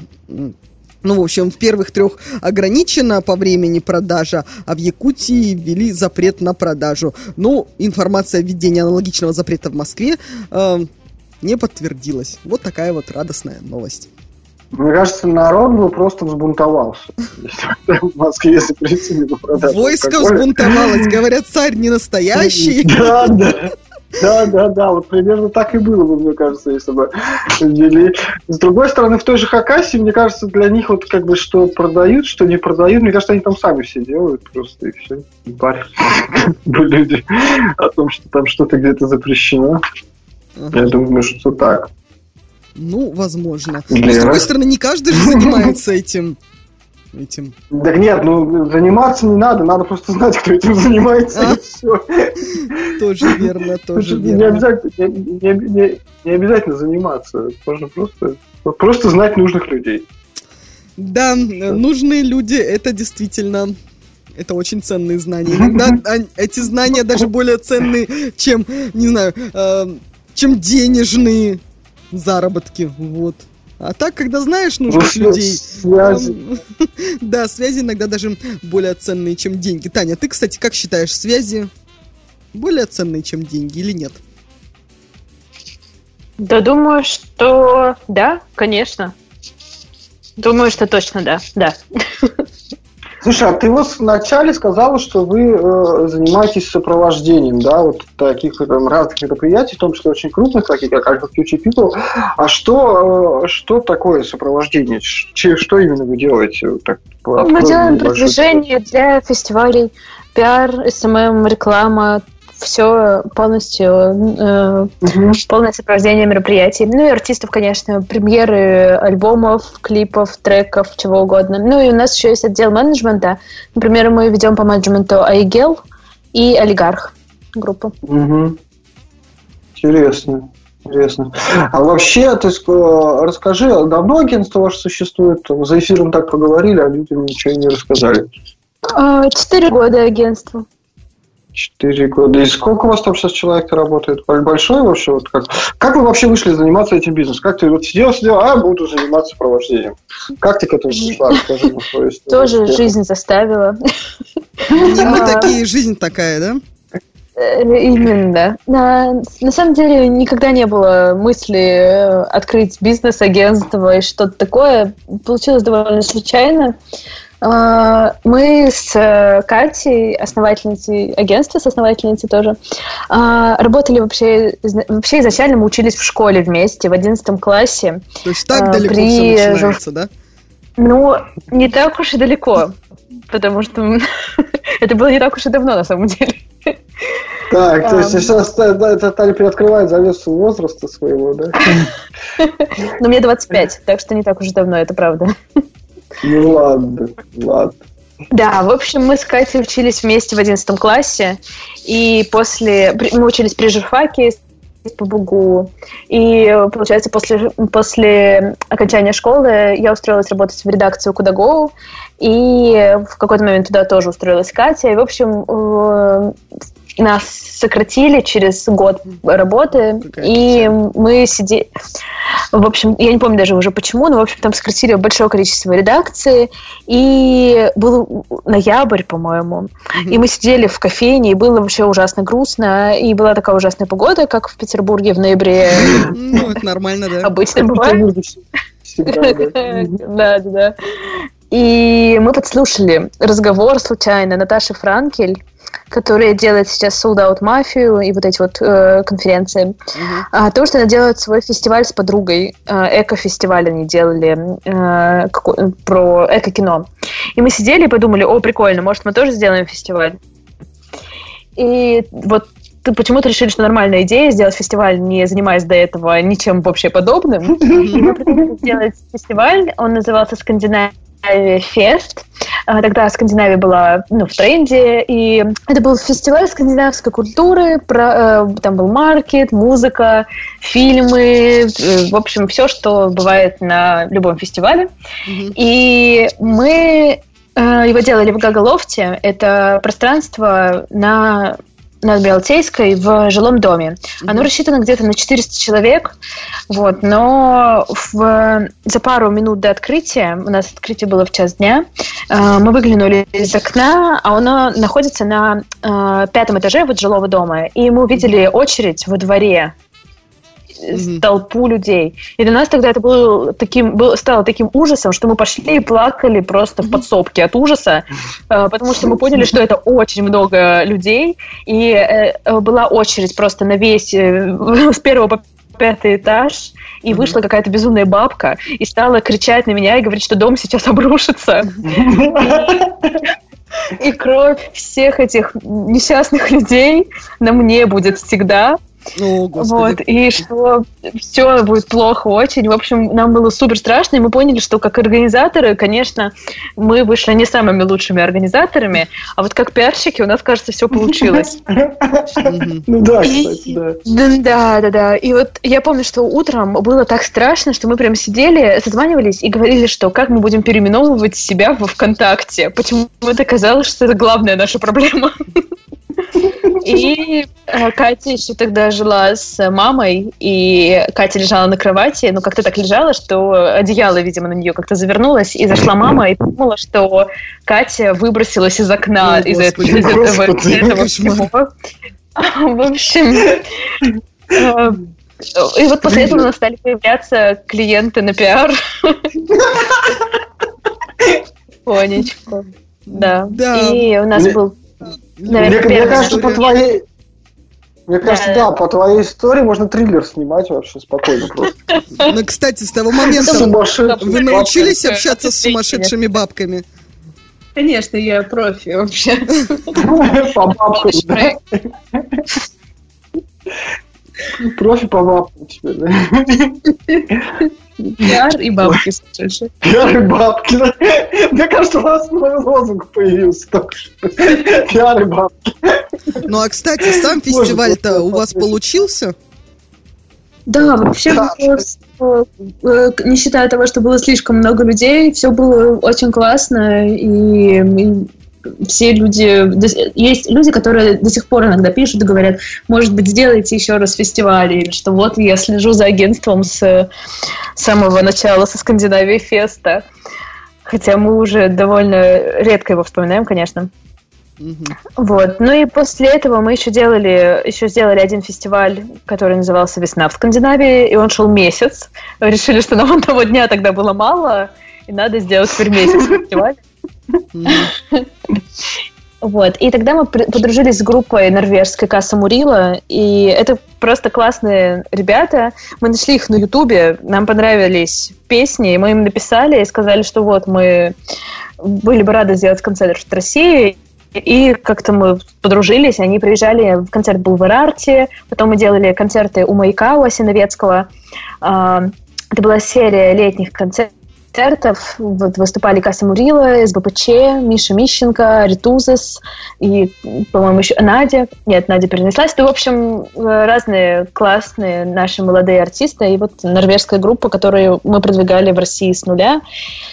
Ну, в общем, в первых трех ограничено по времени продажа, а в Якутии ввели запрет на продажу. Но информация о введении аналогичного запрета в Москве э, не подтвердилась. Вот такая вот радостная новость. Мне кажется, народ бы просто взбунтовался. Если в Москве запретили бы продажу Войско взбунтовалось. Говорят, царь не настоящий. Да, да. Да, да, да, вот примерно так и было бы, мне кажется, если бы ввели. С другой стороны, в той же Хакасии, мне кажется, для них вот как бы что продают, что не продают, мне кажется, они там сами все делают просто и все. Бы люди о том, что там что-то где-то запрещено. Я думаю, что так. Ну, возможно. Но, с другой стороны, не каждый же занимается этим. Этим. Так нет, ну заниматься не надо, надо просто знать, кто этим занимается, А? и все. Тоже верно, тоже Не верно. обязательно, не, не- не- не обязательно заниматься, можно просто, просто знать нужных людей. Да, нужные люди, это действительно... Это очень ценные знания. Иногда эти знания даже более ценные, чем, не знаю, э, чем денежные заработки. Вот. А так, когда знаешь нужных Ну, людей, связи. эм, да, связи иногда даже более ценные, чем деньги. Таня, ты, кстати, как считаешь, связи более ценные, чем деньги или нет? Да, думаю, что да, конечно. Думаю, что точно да, да. Слушай, а ты вот вначале сказала, что вы э, занимаетесь сопровождением, да, вот таких там, разных мероприятий, в том числе очень крупных, таких как Alpha Future People. А что, э, что такое сопровождение? Ч- что именно вы делаете? Вот Так, Мы делаем продвижение для фестивалей, пиар, SMM, реклама, все полностью, э, Мгм. полное сопровождение мероприятий. Ну и артистов, конечно, премьеры альбомов, клипов, треков, чего угодно. Ну и у нас еще есть отдел менеджмента. Например, мы ведем по менеджменту Айгел и Олигарх группу. Мгм. Интересно. Интересно. А вообще, есть, э, расскажи, а давно агентство ваше существует? За эфиром так поговорили, а людям ничего не рассказали. А, Четыре года агентству. Четыре года. И сколько у вас там сейчас человек работает? Большой вообще? Вот как? как вы вообще вышли заниматься этим бизнесом? Как ты вот сидела, сидела, а буду заниматься провождением? Как ты к этому пришла? Тоже жизнь заставила. Не мы такие, жизнь такая, да? Э, Именно, да. На, на самом деле никогда не было мысли э, открыть бизнес-агентство и что-то такое. Получилось довольно случайно. А, Мы с э, Катей, основательницей агентства, с основательницей тоже, а, работали вообще, вообще изначально мы учились в школе вместе, в 11 классе. То есть так А, далеко при все начинается, да? Ну, не так уж и далеко, потому что это было не так уж и давно на самом деле. Так, то есть сейчас это Таня приоткрывает завесу возраста своего, да? Но мне 25, так что не так уж и давно, это правда. Ну ладно, ладно. Да, в общем, мы с Катей учились вместе в 11 классе, и после... Мы учились при журфаке по БУГУ, и, получается, после, после окончания школы я устроилась работать в редакцию Кудагоу, и в какой-то момент туда тоже устроилась Катя, и, в общем, нас сократили через год работы, Какая и мы сидели... В общем, я не помню даже уже почему, но, в общем, там сократили большое количество редакции, и был ноябрь, по-моему, и мы сидели в кофейне, и было вообще ужасно грустно, и была такая ужасная погода, как в Петербурге в ноябре. Ну, это нормально, да. обычно бывает. Да, да, да. И мы подслушали разговор случайно Наташи Франкель, которая делает сейчас Sold Out Мафию и вот эти вот э, конференции, Мгм. о том, что она делает свой фестиваль с подругой. Э, эко-фестиваль они делали э, какой- про эко-кино. И мы сидели и подумали, о, прикольно, может, мы тоже сделаем фестиваль. И вот ты почему-то решили, что нормальная идея сделать фестиваль, не занимаясь до этого ничем вообще подобным. И мы сделать фестиваль, он назывался Скандинавия Фест. А, Тогда Скандинавия была ну, в тренде, и это был фестиваль скандинавской культуры, про, э, там был маркет, музыка, фильмы, э, в общем, все, что бывает на любом фестивале. Мгм. И мы э, его делали в Гаголофте. Это пространство на на Адмиралтейской в жилом доме. Оно рассчитано где-то на 400 человек, вот, но в, за пару минут до открытия, у нас открытие было в час дня, э, мы выглянули из окна, а оно находится на э, пятом этаже вот жилого дома, и мы увидели очередь во дворе Мгм. толпу людей. И для нас тогда это был таким, был, стало таким ужасом, что мы пошли и плакали просто в подсобке от ужаса, э, потому что мы поняли, что это очень много людей, и э, э, была очередь просто на весь, э, с первого по пятый этаж, и вышла какая-то безумная бабка и стала кричать на меня и говорить, что дом сейчас обрушится. И кровь всех этих несчастных людей на мне будет всегда. О, господи. Вот, и что все будет плохо очень. В общем, нам было супер страшно, и мы поняли, что как организаторы, конечно, мы вышли не самыми лучшими организаторами, а вот как пиарщики у нас, кажется, все получилось. Ну да, И- кстати, да. Да, да, да, да. И вот я помню, что утром было так страшно, что мы прям сидели, созванивались и говорили, что как мы будем переименовывать себя во ВКонтакте. Почему это казалось, что это главная наша проблема. И э, Катя еще тогда жила с мамой, и Катя лежала на кровати, ну как-то так лежала, что одеяло, видимо, на нее как-то завернулось, и зашла мама и подумала, что Катя выбросилась из окна О, из, этого- из этого, из этого всего. В общем, э, и вот после этого у нас стали появляться клиенты на пиар. Понечку. Да. И у нас был, наверное, мне первый кажется, по твоей... Мне кажется, Да. да, по твоей истории можно триллер снимать вообще спокойно просто. Ну, кстати, с того момента вы научились общаться с сумасшедшими бабками? Конечно, я профи вообще. По бабкам, да? Профи по бабкам тебе, да? Пиар и бабки сумасшедшие. Пиары бабки. да? Мне кажется, у нас новый лозунг появился только что. Пиары бабки. Ну, а, кстати, сам фестиваль-то у вас получился? Да, вообще, Да. было, э, не считая того, что было слишком много людей, все было очень классно, и, и все люди... Есть люди, которые до сих пор иногда пишут и говорят, может быть, сделайте еще раз фестиваль, или что вот я слежу за агентством с самого начала, со Скандинавии Феста. Хотя мы уже довольно редко его вспоминаем, конечно. Мгм. Вот. Ну и после этого мы еще делали, еще сделали один фестиваль, который назывался «Весна в Скандинавии», и он шел месяц. Решили, что нам одного дня тогда было мало, и надо сделать теперь месяц фестиваль. Вот. И тогда мы подружились с группой норвежской Касса Мурила, и это просто классные ребята. Мы нашли их на Ютубе, нам понравились песни, и мы им написали и сказали, что вот мы были бы рады сделать концерт в России, и как-то мы подружились, они приезжали, концерт был в Ирарте, потом мы делали концерты у Маяка, у Осиновецкого. А, Это была серия летних концертов, вот выступали Кася Мурила, СБПЧ, Миша Мищенко, Ритузес и, по-моему, еще Надя. Нет, Надя перенеслась. Ну, в общем, разные классные наши молодые артисты. И вот норвежская группа, которую мы продвигали в России с нуля.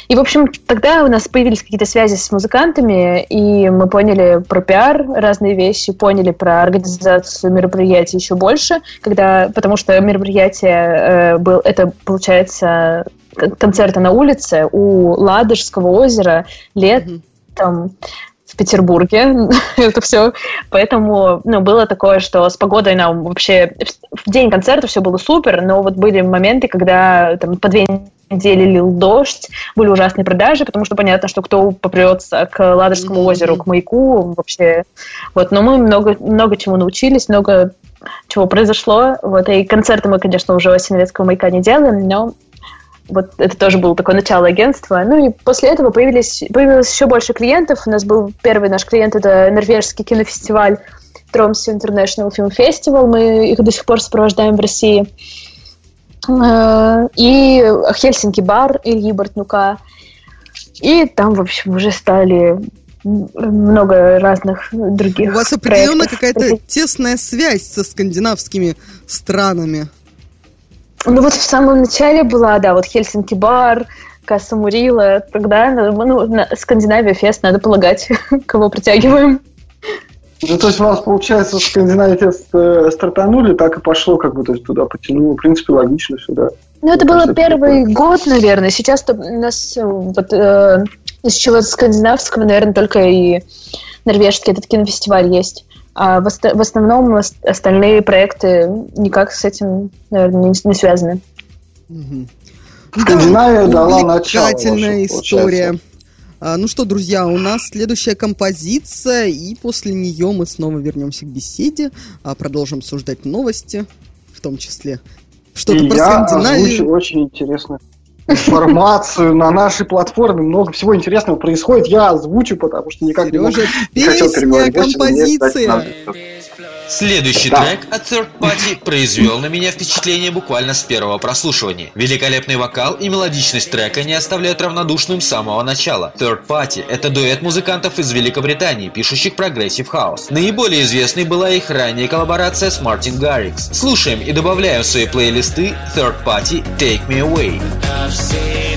И, в общем, тогда у нас появились какие-то связи с музыкантами, и мы поняли про пиар разные вещи, поняли про организацию мероприятий еще больше, когда, потому что мероприятие э, был, это, получается, к- концерты на улице у Ладожского озера летом в Петербурге. это все. Поэтому ну, было такое, что с погодой нам вообще в день концерта все было супер, но вот были моменты, когда там по две недели лил дождь, были ужасные продажи, потому что понятно, что кто попрется к Ладожскому озеру, к маяку вообще. Вот, но мы много, много чему научились, много чего произошло. Вот, и концерты мы, конечно, уже Осиновецкого маяка не делаем, но вот это тоже было такое начало агентства. Ну и после этого появились, появилось еще больше клиентов. У нас был первый наш клиент, это норвежский кинофестиваль Тромсе International Film Festival. Мы их до сих пор сопровождаем в России. Э, И Хельсинки бар Ильи Бортнука. И там, в общем, уже стали много разных других У вас определенно какая-то тесная связь со скандинавскими странами. Ну вот в самом начале была, да, вот Хельсинки бар, Касса Мурила, тогда, ну, на- Скандинавия фест, надо полагать, кого притягиваем. Ну, то есть у нас, получается, в Скандинавии тест э, стартанули, так и пошло, как бы, то есть туда потянуло. В принципе, логично сюда. Ну, это Мне было первый это год, наверное. Сейчас-то у нас э, вот э, из чего скандинавского, наверное, только и норвежский этот кинофестиваль есть. А в, оста- в основном ос- остальные проекты никак с этим, наверное, не, не связаны. Скандинавия дала начало. Увлекательная история. А, ну что, друзья, у нас следующая композиция, и после нее мы снова вернемся к беседе, а, продолжим обсуждать новости, в том числе что-то И про я Скандинавию. озвучу очень интересную информацию на нашей платформе. Много всего интересного происходит. Я озвучу, потому что никак не мог- Сережа, не хотел песня, композиция. Следующий Да. трек от Third Party произвел на меня впечатление буквально с первого прослушивания. Великолепный вокал и мелодичность трека не оставляют равнодушным с самого начала. Third Party – это дуэт музыкантов из Великобритании, пишущих progressive house. Наиболее известной была их ранняя коллаборация с Martin Garrix. Слушаем и добавляем в свои плейлисты Third Party Take Me Away. I've seen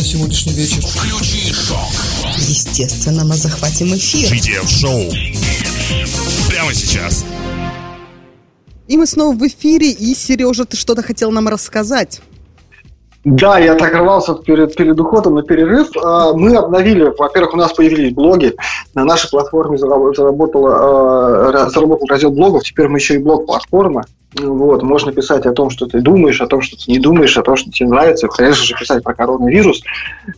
на сегодняшний вечер? Включи шок. Естественно, мы захватим эфир. GTF Шоу. Прямо сейчас. И мы снова в эфире, и, Сережа, ты что-то хотел нам рассказать. Да, я так рвался перед, перед уходом на перерыв. А, Мы обновили, во-первых, у нас появились блоги. На нашей платформе зараб- заработала, а, ра- заработал раздел блогов. Теперь мы еще и блог-платформа. Вот, можно писать о том, что ты думаешь, о том, что ты не думаешь, о том, что тебе нравится. Конечно же, писать про коронавирус.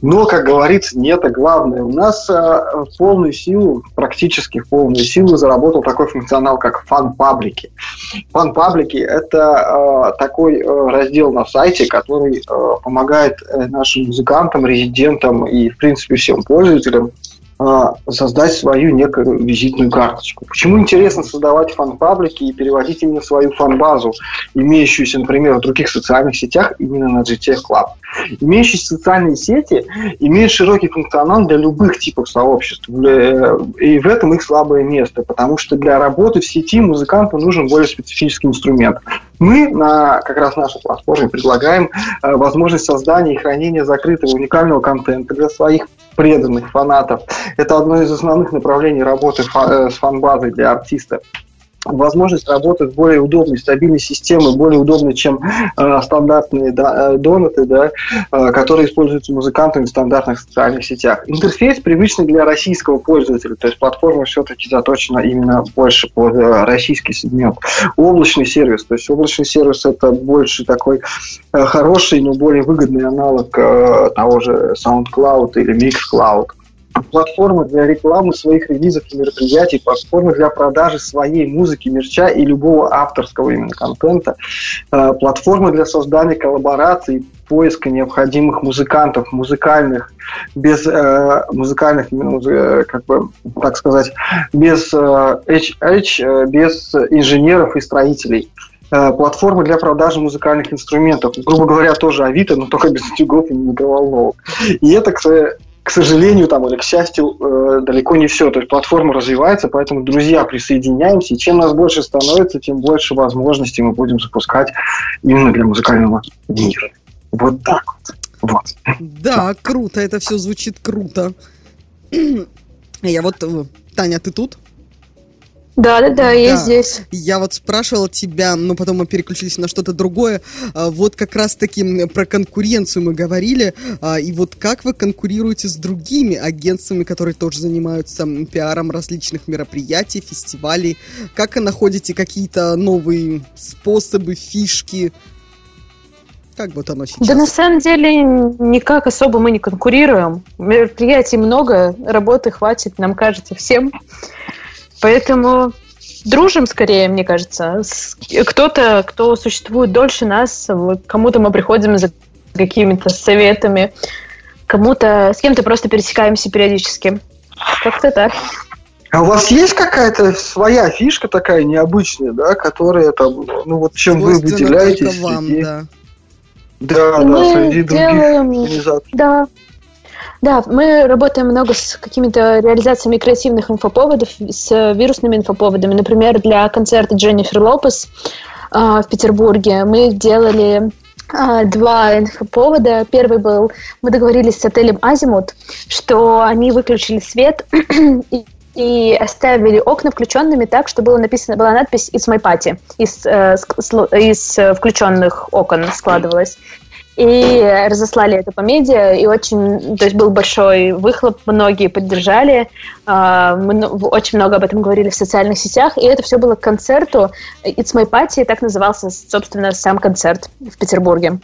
Но, как говорится, не это главное. У нас в полную силу, практически в полную силу заработал такой функционал, как фан-паблики. Фан-паблики – это э, такой э, раздел на сайте, который э, помогает э, нашим музыкантам, резидентам и, в принципе, всем пользователям э, создать свою некую визитную карточку. Почему интересно создавать фан-паблики и переводить именно свою фан-базу, имеющуюся, например, в других социальных сетях, именно на GTF Club? Имеющиеся социальные сети имеют широкий функционал для любых типов сообществ. Для- И в этом их слабое место, потому что для работы в сети музыканту нужен более специфический инструмент. Мы на как раз нашей платформе предлагаем э, возможность создания и хранения закрытого уникального контента для своих преданных фанатов. Это одно из основных направлений работы фа- э, с фан-базой для артиста возможность работать более удобной, стабильной системой, более удобной, чем э, стандартные да, э, донаты, да, э, которые используются музыкантами в стандартных социальных сетях. Интерфейс привычный для российского пользователя, то есть платформа все-таки заточена именно больше под э, российский сегмент. Облачный сервис, то есть облачный сервис это больше такой э, хороший, но более выгодный аналог э, того же SoundCloud или Mixcloud платформа для рекламы своих релизов и мероприятий, платформа для продажи своей музыки, мерча и любого авторского именно контента, э, платформа для создания коллабораций, поиска необходимых музыкантов, музыкальных, без э, музыкальных, э, как бы, так сказать, без э, HH, э, без инженеров и строителей платформы для продажи музыкальных инструментов. Грубо говоря, тоже Авито, но только без утюгов и микроволновок. И это, к, сожалению, там, или к счастью, э, далеко не все. То есть платформа развивается, поэтому, друзья, присоединяемся. И чем нас больше становится, тем больше возможностей мы будем запускать именно для музыкального мира. Вот так вот. Вот. Да, круто, это все звучит круто. Я вот, э, Таня, ты тут? Да, да, да, я здесь. Я вот спрашивала тебя, но потом мы переключились на что-то другое. А, Вот как раз-таки про конкуренцию мы говорили. А, И вот как вы конкурируете с другими агентствами, которые тоже занимаются пиаром различных мероприятий, фестивалей? Как вы находите какие-то новые способы, фишки? Как вот оно сейчас? Да на самом деле никак особо мы не конкурируем. Мероприятий много, работы хватит, нам кажется, всем. Поэтому дружим скорее, мне кажется. Кто-то, кто существует дольше нас, вот кому-то мы приходим за какими-то советами, кому-то, с кем-то просто пересекаемся периодически. Как-то так. А у вас есть какая-то своя фишка такая необычная, да, которая там, ну вот чем вы выделяетесь вам, среди- да. Да, да, Мы среди других делаем- организаций. Да. Да, мы работаем много с какими-то реализациями креативных инфоповодов, с вирусными инфоповодами. Например, для концерта Дженнифер Лопес а, в Петербурге мы делали а, два инфоповода. Первый был, мы договорились с отелем Азимут, что они выключили свет и и оставили окна включенными так, что было написано, была надпись «It's my party» из, э, сло- из э, включенных окон складывалась. И разослали это по медиа, и очень, то есть был большой выхлоп, многие поддержали, а, мно- очень много об этом говорили в социальных сетях, и это все было к концерту It's My Party, так назывался, собственно, сам концерт в Петербурге.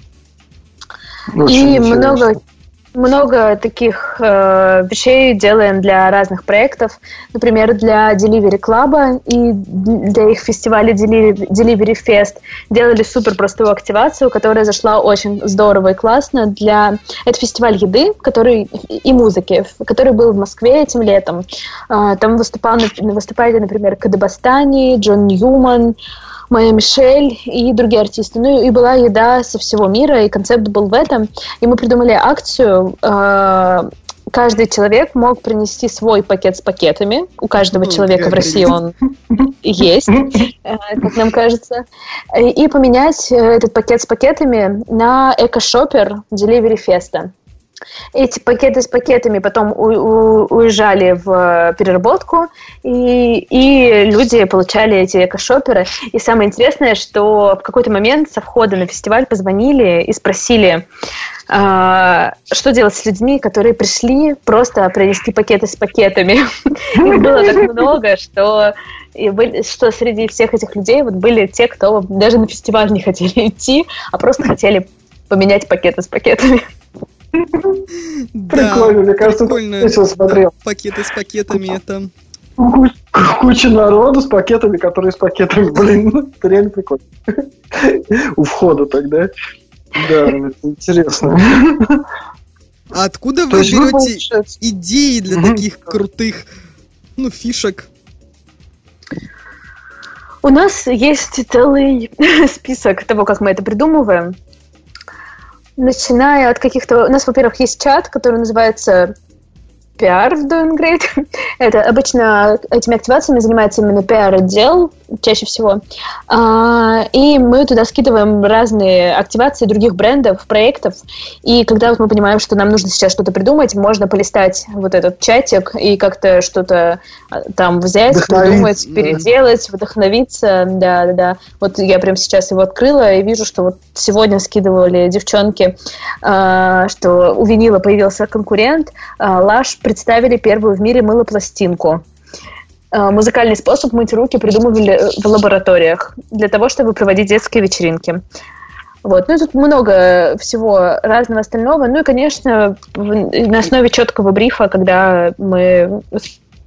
Очень и интересно. много, много таких э, вещей делаем для разных проектов. Например, для Delivery Club и для их фестиваля Delivery, Fest делали супер простую активацию, которая зашла очень здорово и классно. Для... Это фестиваль еды который... и музыки, который был в Москве этим летом. А, Там выступал, выступали, например, Кадабастани, Джон Ньюман, Майя Мишель и другие артисты. Ну и была еда со всего мира, и концепт был в этом. И мы придумали акцию. э, Каждый человек мог принести свой пакет с пакетами. У каждого М, человека в России он есть, э, как нам кажется. И и поменять э, этот пакет с пакетами на эко-шопер Delivery Festa. Эти пакеты с пакетами потом у- у- уезжали в переработку, и, и люди получали эти экошоперы. И самое интересное, что в какой-то момент со входа на фестиваль позвонили и спросили, а, что делать с людьми, которые пришли просто принести пакеты с пакетами. Их было так много, что, и были- что среди всех этих людей вот были те, кто даже на фестиваль не хотели идти, а просто хотели поменять пакеты с пакетами. Прикольно, мне кажется, весело смотрел. Пакеты с пакетами это... Ку- Куча народу с пакетами, которые с пакетами, блин, это реально прикольно. У входа тогда. Да, это интересно. А откуда вы берете идеи для таких крутых, ну, фишек? У нас есть целый список того, как мы это придумываем. Начиная от каких-то... У нас, во-первых, есть чат, который называется PR в Doing Great. Это обычно этими активациями занимается именно PR-отдел, чаще всего. А, И мы туда скидываем разные активации других брендов, проектов. И когда вот мы понимаем, что нам нужно сейчас что-то придумать, можно полистать вот этот чатик и как-то что-то а, там взять, придумать, да. переделать, вдохновиться. Да, да, да. Вот я прям сейчас его открыла и вижу, что вот сегодня скидывали девчонки, а, что у винила появился конкурент. Лаш представили первую в мире мылопластинку. А, Музыкальный способ мыть руки придумывали в лабораториях для того, чтобы проводить детские вечеринки. Вот. Ну и тут много всего разного остального. Ну и, конечно, на основе четкого брифа, когда мы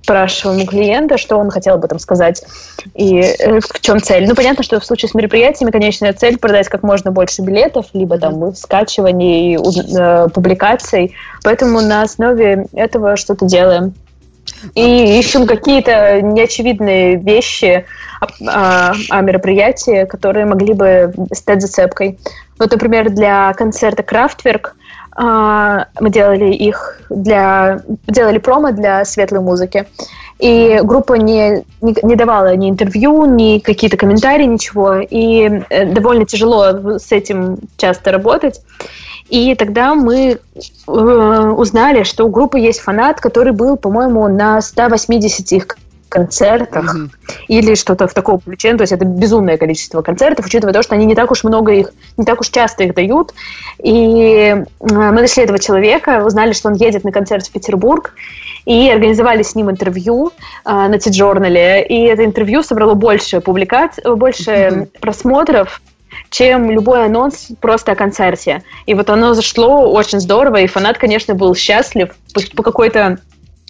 спрашиваем у клиента, что он хотел об этом сказать и э, в чем цель. Ну, понятно, что в случае с мероприятиями конечная цель продать как можно больше билетов, либо там скачиваний, э, публикаций. Поэтому на основе этого что-то делаем. И ищем какие-то неочевидные вещи о, о- о мероприятии, которые могли бы стать зацепкой. Вот, например, для концерта Крафтверк а, мы делали их для делали промо для светлой музыки. И группа не, не, не давала ни интервью, ни какие-то комментарии, ничего. И э, довольно тяжело с этим часто работать. И тогда мы э, узнали, что у группы есть фанат, который был, по-моему, на 180 их концертах или что-то в таком ключе. Ну, То есть это безумное количество концертов, учитывая то, что они не так уж много их, не так уж часто их дают. И э, мы нашли этого человека, узнали, что он едет на концерт в Петербург, и организовали с ним интервью э, на Ти-журнале. И это интервью собрало больше публикаций, больше просмотров, чем любой анонс просто о концерте. И вот оно зашло очень здорово, и фанат, конечно, был счастлив по, по какой-то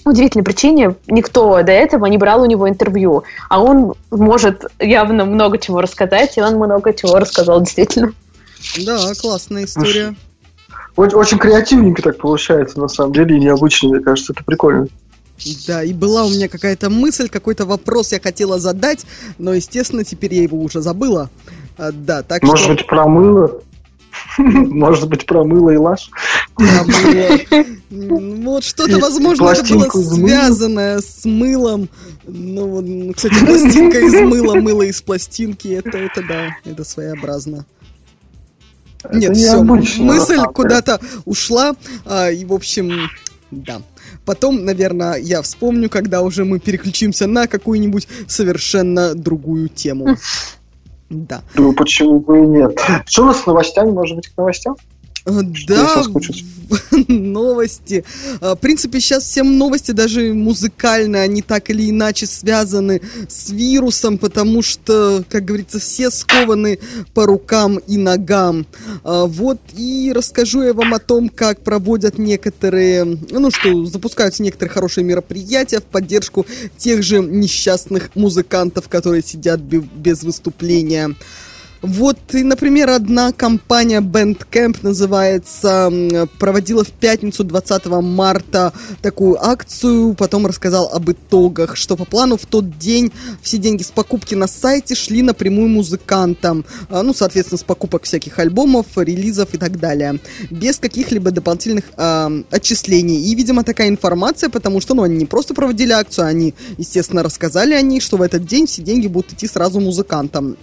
удивительной причине. Никто до этого не брал у него интервью, а он может явно много чего рассказать, и он много чего рассказал действительно. Да, классная история. Очень, очень креативненько так получается, на самом деле, и необычно, мне кажется, это прикольно. Да, и была у меня какая-то мысль, какой-то вопрос я хотела задать, но, естественно, теперь я его уже забыла. А, да, так Может что... быть, про мыло? Может быть, про мыло и лаш? Вот что-то, возможно, это было связанное с мылом. Ну, кстати, пластинка из мыла, мыло из пластинки, это, это да, это своеобразно. Нет, все, мысль куда-то ушла, а, и, в общем, да. Потом, наверное, я вспомню, когда уже мы переключимся на какую-нибудь совершенно другую тему. Да. Ну, почему бы и нет? Что у нас с новостями? Может быть, к новостям? Э, Да, новости. А, В принципе, сейчас все новости, даже музыкальные, они так или иначе связаны с вирусом, потому что, как говорится, все скованы по рукам и ногам. А, Вот и расскажу я вам о том, как проводят некоторые, ну что, запускаются некоторые хорошие мероприятия в поддержку тех же несчастных музыкантов, которые сидят бе- без выступления. Вот, и, например, одна компания Bandcamp называется, проводила в пятницу 20 марта такую акцию, потом рассказал об итогах, что по плану в тот день все деньги с покупки на сайте шли напрямую музыкантам, а, ну, соответственно, с покупок всяких альбомов, релизов и так далее, без каких-либо дополнительных а, отчислений. И, видимо, такая информация, потому что, ну, они не просто проводили акцию, они, естественно, рассказали о ней, что в этот день все деньги будут идти сразу музыкантам.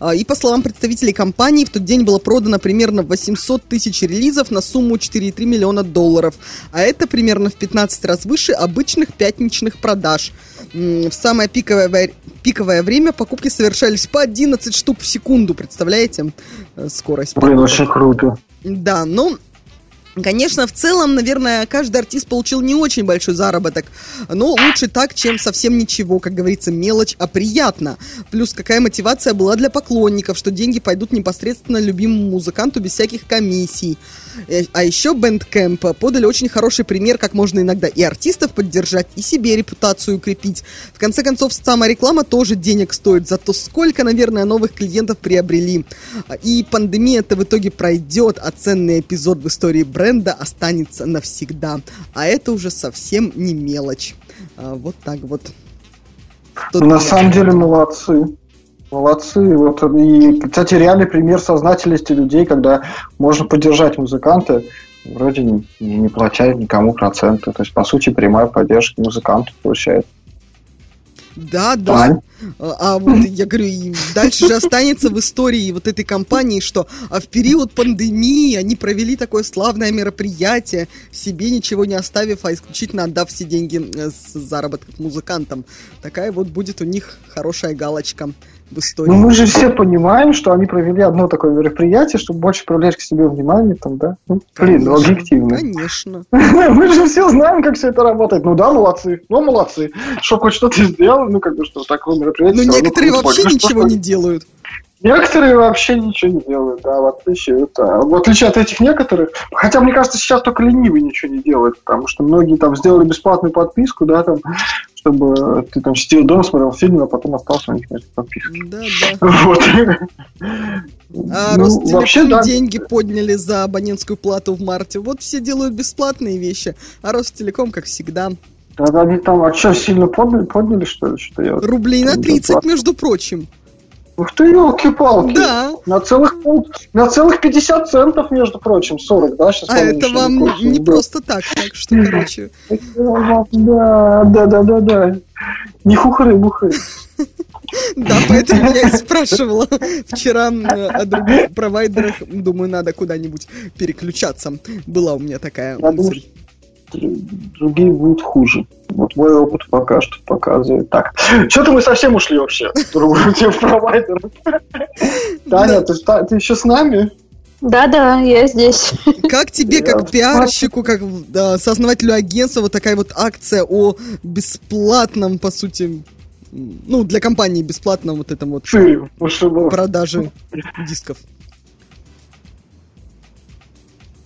А, И по словам представителей компании, в тот день было продано примерно 800 тысяч релизов на сумму 4,3 миллиона долларов. А это примерно в 15 раз выше обычных пятничных продаж. В самое пиковое, пиковое время покупки совершались по 11 штук в секунду. Представляете? Э, Скорость. Блин, очень круто. Да, ну, Конечно, в целом, наверное, каждый артист получил не очень большой заработок, но лучше так, чем совсем ничего, как говорится, мелочь, а приятно. Плюс какая мотивация была для поклонников, что деньги пойдут непосредственно любимому музыканту без всяких комиссий. Э, А еще Bandcamp подали очень хороший пример, как можно иногда и артистов поддержать, и себе репутацию укрепить. В конце концов, сама реклама тоже денег стоит, зато сколько, наверное, новых клиентов приобрели. И пандемия-то в итоге пройдет, а ценный эпизод в истории бренда останется навсегда. А это уже совсем не мелочь. А, Вот так вот. Тут На самом деле молодцы. Молодцы. Вот, и, кстати, реальный пример сознательности людей, когда можно поддержать музыканта, вроде не, не платя никому проценты. То есть, по сути, прямая поддержка музыканту получает. Да, да. А, а вот я говорю, и дальше же останется в истории вот этой компании, что а в период пандемии они провели такое славное мероприятие, себе ничего не оставив, а исключительно отдав все деньги э, с заработков музыкантам. Такая вот будет у них хорошая галочка в истории. Ну, мы же все понимаем, что они провели одно такое мероприятие, чтобы больше привлечь к себе внимание, там, да? Ну, блин, ну, объективно. Конечно. Мы же все знаем, как все это работает. Ну да, молодцы. Ну, молодцы. Что хоть что-то сделал, ну, как бы, что такое мероприятие. Равно некоторые вообще Ну, ничего не делают. Некоторые вообще ничего не делают, да, в отличие, это, в отличие от этих некоторых. Хотя, мне кажется, сейчас только ленивый ничего не делает, потому что многие там сделали бесплатную подписку, да, там, чтобы ты там сидел дома, смотрел фильм, а потом остался у них на этой подписке. Да, да. Вот. А Ну, Ростелеком вообще, да. деньги подняли за абонентскую плату в марте. Вот все делают бесплатные вещи, а Ростелеком, как всегда, Да, они там, а что, сильно подняли, подняли что ли? Что я... рублей на 30, между прочим. Ух ты, елки-палки. Да. На целых, на целых 50 центов, между прочим, 40, да, сейчас А это вам не просто так, так что, короче, Да, да, да, да, да. Не хухры-мухры. да, поэтому я и спрашивала вчера о других провайдерах. Думаю, надо куда-нибудь переключаться. Была у меня такая мысль. Другие будут хуже. Вот мой опыт пока что показывает. Так, что-то мы совсем ушли вообще в другую тему провайдеров. Таня, ты, ты еще с нами? Да-да, я здесь. Как тебе, как пиарщику, как да, сооснователю агентства, вот такая вот акция о бесплатном, по сути, ну, для компании бесплатном вот этом вот продаже дисков?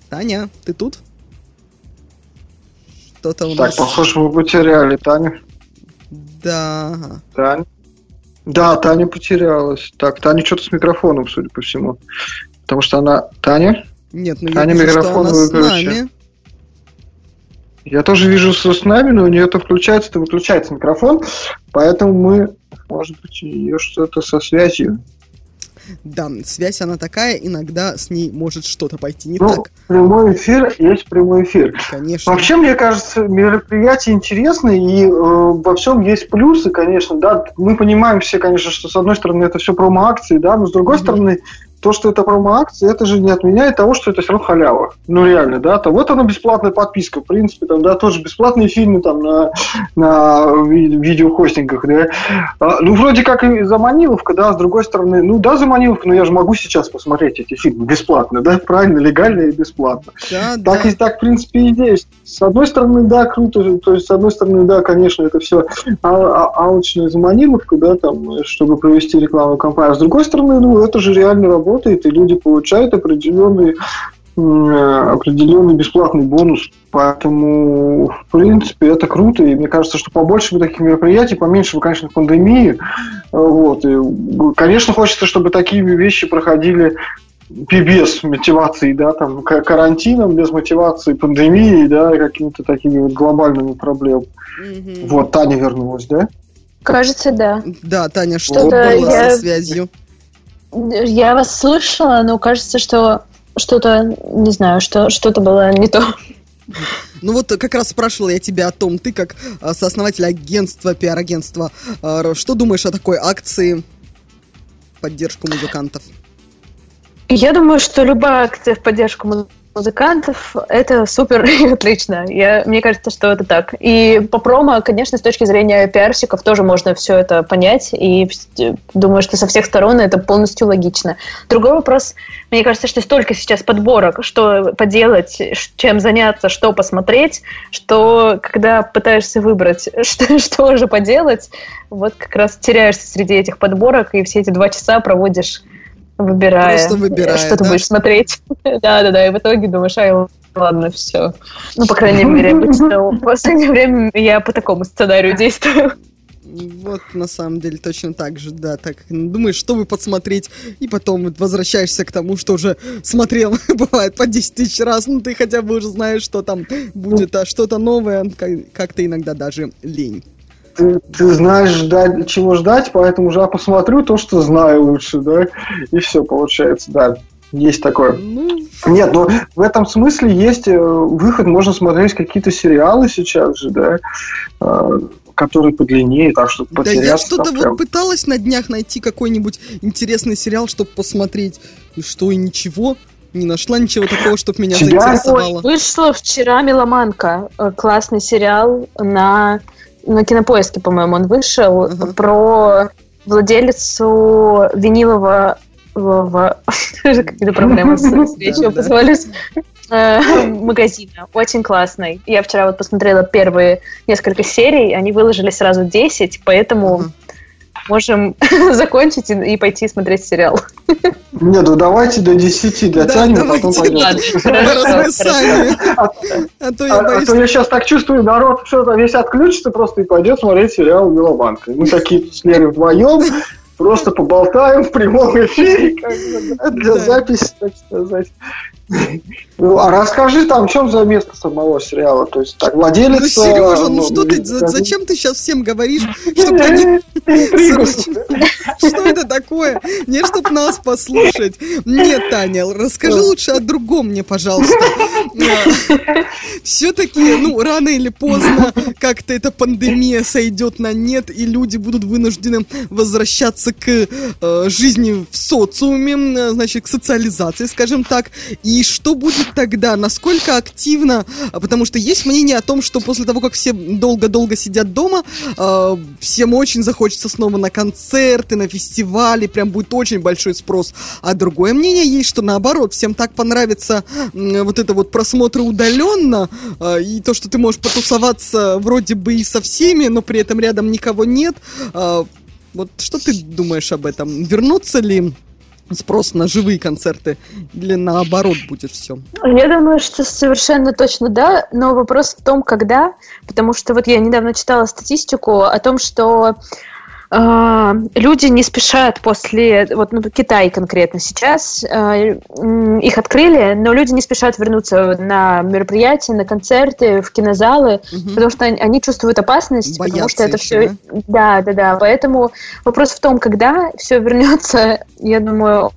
Таня, ты тут? Что-то у Так, нас... похоже, мы потеряли Таню. Да. Таня. Да, Таня потерялась. Так, Таня что-то с микрофоном, судя по всему. Потому что она... Таня? Нет, ну я Таня, вижу, что микрофон она с выключи. нами. Я тоже вижу со с нами, но у нее то включается, то выключается микрофон. Поэтому мы... Может быть, у нее что-то со связью. Да, связь она такая, иногда с ней может что-то пойти не Ну, так, прямой эфир есть прямой эфир. конечно. Вообще, мне кажется, мероприятие интересное, и э, во всем есть плюсы, конечно, да. Мы понимаем все, конечно, что с одной стороны это все промо-акции, да, но с другой Мгм. стороны, то, что это промо-акции, это же не отменяет того, что это все равно халява. Ну, реально, да. То вот она бесплатная подписка, в принципе, там, да, тоже бесплатные фильмы там на, на ви- видеохостингах, да. А, ну, вроде как и за Маниловка, да, с другой стороны, ну, да, за Маниловку, но я же могу сейчас посмотреть эти фильмы бесплатно, да, правильно, легально и бесплатно. Да, Так да. и так, в принципе, и есть. С одной стороны, да, круто. То есть, с одной стороны, да, конечно, это все алчная заманиловка, да, там, чтобы провести рекламную кампанию. А с другой стороны, ну, это же реально работает, и люди получают определенный м, э, определенный бесплатный бонус. Поэтому, в принципе, это круто. И мне кажется, что побольше бы таких мероприятий, поменьше бы, конечно, пандемии. Вот. И, конечно, хочется, чтобы такие вещи проходили без мотивации, да, там, карантином, без мотивации пандемии, да, и какими-то такими вот глобальными проблемами. Мгм. Вот, Таня вернулась, да? Кажется, да. Да, Таня, что Что-то было я- со связью? Я вас слышала, но кажется, что что-то, не знаю, что что-то было не то. Ну вот как раз спрашивала я тебя о том, ты как а, сооснователь агентства, пиар-агентства, а, что думаешь о такой акции? поддержку музыкантов? Я думаю, что любая акция в поддержку му- музыкантов – это супер и отлично. Я, мне кажется, что это так. И по промо, конечно, с точки зрения пиарщиков тоже можно все это понять. И вс- думаю, что со всех сторон это полностью логично. Другой вопрос, мне кажется, что столько сейчас подборок, что поделать, чем заняться, что посмотреть, что когда пытаешься выбрать, что, что же поделать, вот как раз теряешься среди этих подборок, и все эти два часа проводишь выбирая, Просто выбирая, что ты да? будешь смотреть. Да-да-да, и в итоге думаешь, ай, ладно, все. Ну, по крайней мере, обычно в последнее время я по такому сценарию действую. Вот, на самом деле, точно так же, да, так думаешь, что бы подсмотреть, и потом возвращаешься к тому, что уже смотрел, бывает, по 10 тысяч раз, ну ты хотя бы уже знаешь, что там будет, а что-то новое, как- как-то иногда даже лень. Ты, ты знаешь, ждать, чего ждать, поэтому уже посмотрю то, что знаю лучше, да, и все получается, да. Есть такое. Нет, но в этом смысле есть э, выход, можно смотреть какие-то сериалы сейчас же, да, э, которые подлиннее, так что Да я потеряться что-то вот прям. пыталась на днях найти какой-нибудь интересный сериал, чтобы посмотреть, и что, и ничего, не нашла ничего такого, чтобы меня Ой, заинтересовало. вышла вчера «Меломанка», э, классный сериал на, на Кинопоиске, по-моему, он вышел, про владелицу винилового какие-то проблемы с, с речью позволюсь. Э, магазина. Очень классный. Я вчера вот посмотрела первые несколько серий, они выложили сразу 10, поэтому можем закончить и, и пойти смотреть сериал. Нет, ну давайте до 10 дотянем, а потом пойдем. А то я А, а сейчас так чувствую, народ что-то весь отключится просто и пойдет смотреть сериал «Меломанка». Мы такие тут с Лерой вдвоем просто поболтаем в прямом эфире, для записи, так сказать. Ну, а расскажи там, в чем за место самого сериала? То есть, так, владелец... Ну, Сережа, ну что ты, за- зачем ты сейчас всем говоришь, чтобы они... Что это такое? Не, чтоб нас послушать. Нет, Таня, расскажи лучше о другом мне, пожалуйста. Все-таки, ну, рано или поздно как-то эта пандемия сойдет на нет, и люди будут вынуждены возвращаться к э, жизни в социуме, значит, к социализации, скажем так. И что будет тогда? Насколько активно? Потому что есть мнение о том, что после того, как все долго-долго сидят дома, э, всем очень захочется снова на концерты, на фестивали, прям будет очень большой спрос. А другое мнение есть, что наоборот, всем так понравится м, вот это вот просмотр удаленно, э, и то, что ты можешь потусоваться вроде бы и со всеми, но при этом рядом никого нет. Э, Вот что ты думаешь об этом? Вернутся ли спрос на живые концерты или наоборот будет все? Я думаю, что совершенно точно да, но вопрос в том, когда, потому что вот я недавно читала статистику о том, что э, люди не спешат после, вот ну, Китай конкретно сейчас, э, м, их открыли, но люди не спешат вернуться на мероприятия, на концерты, в кинозалы, потому что они, они чувствуют опасность, потому Боятся что это еще, все... Да, да, да, поэтому вопрос в том, когда все вернется, я думаю,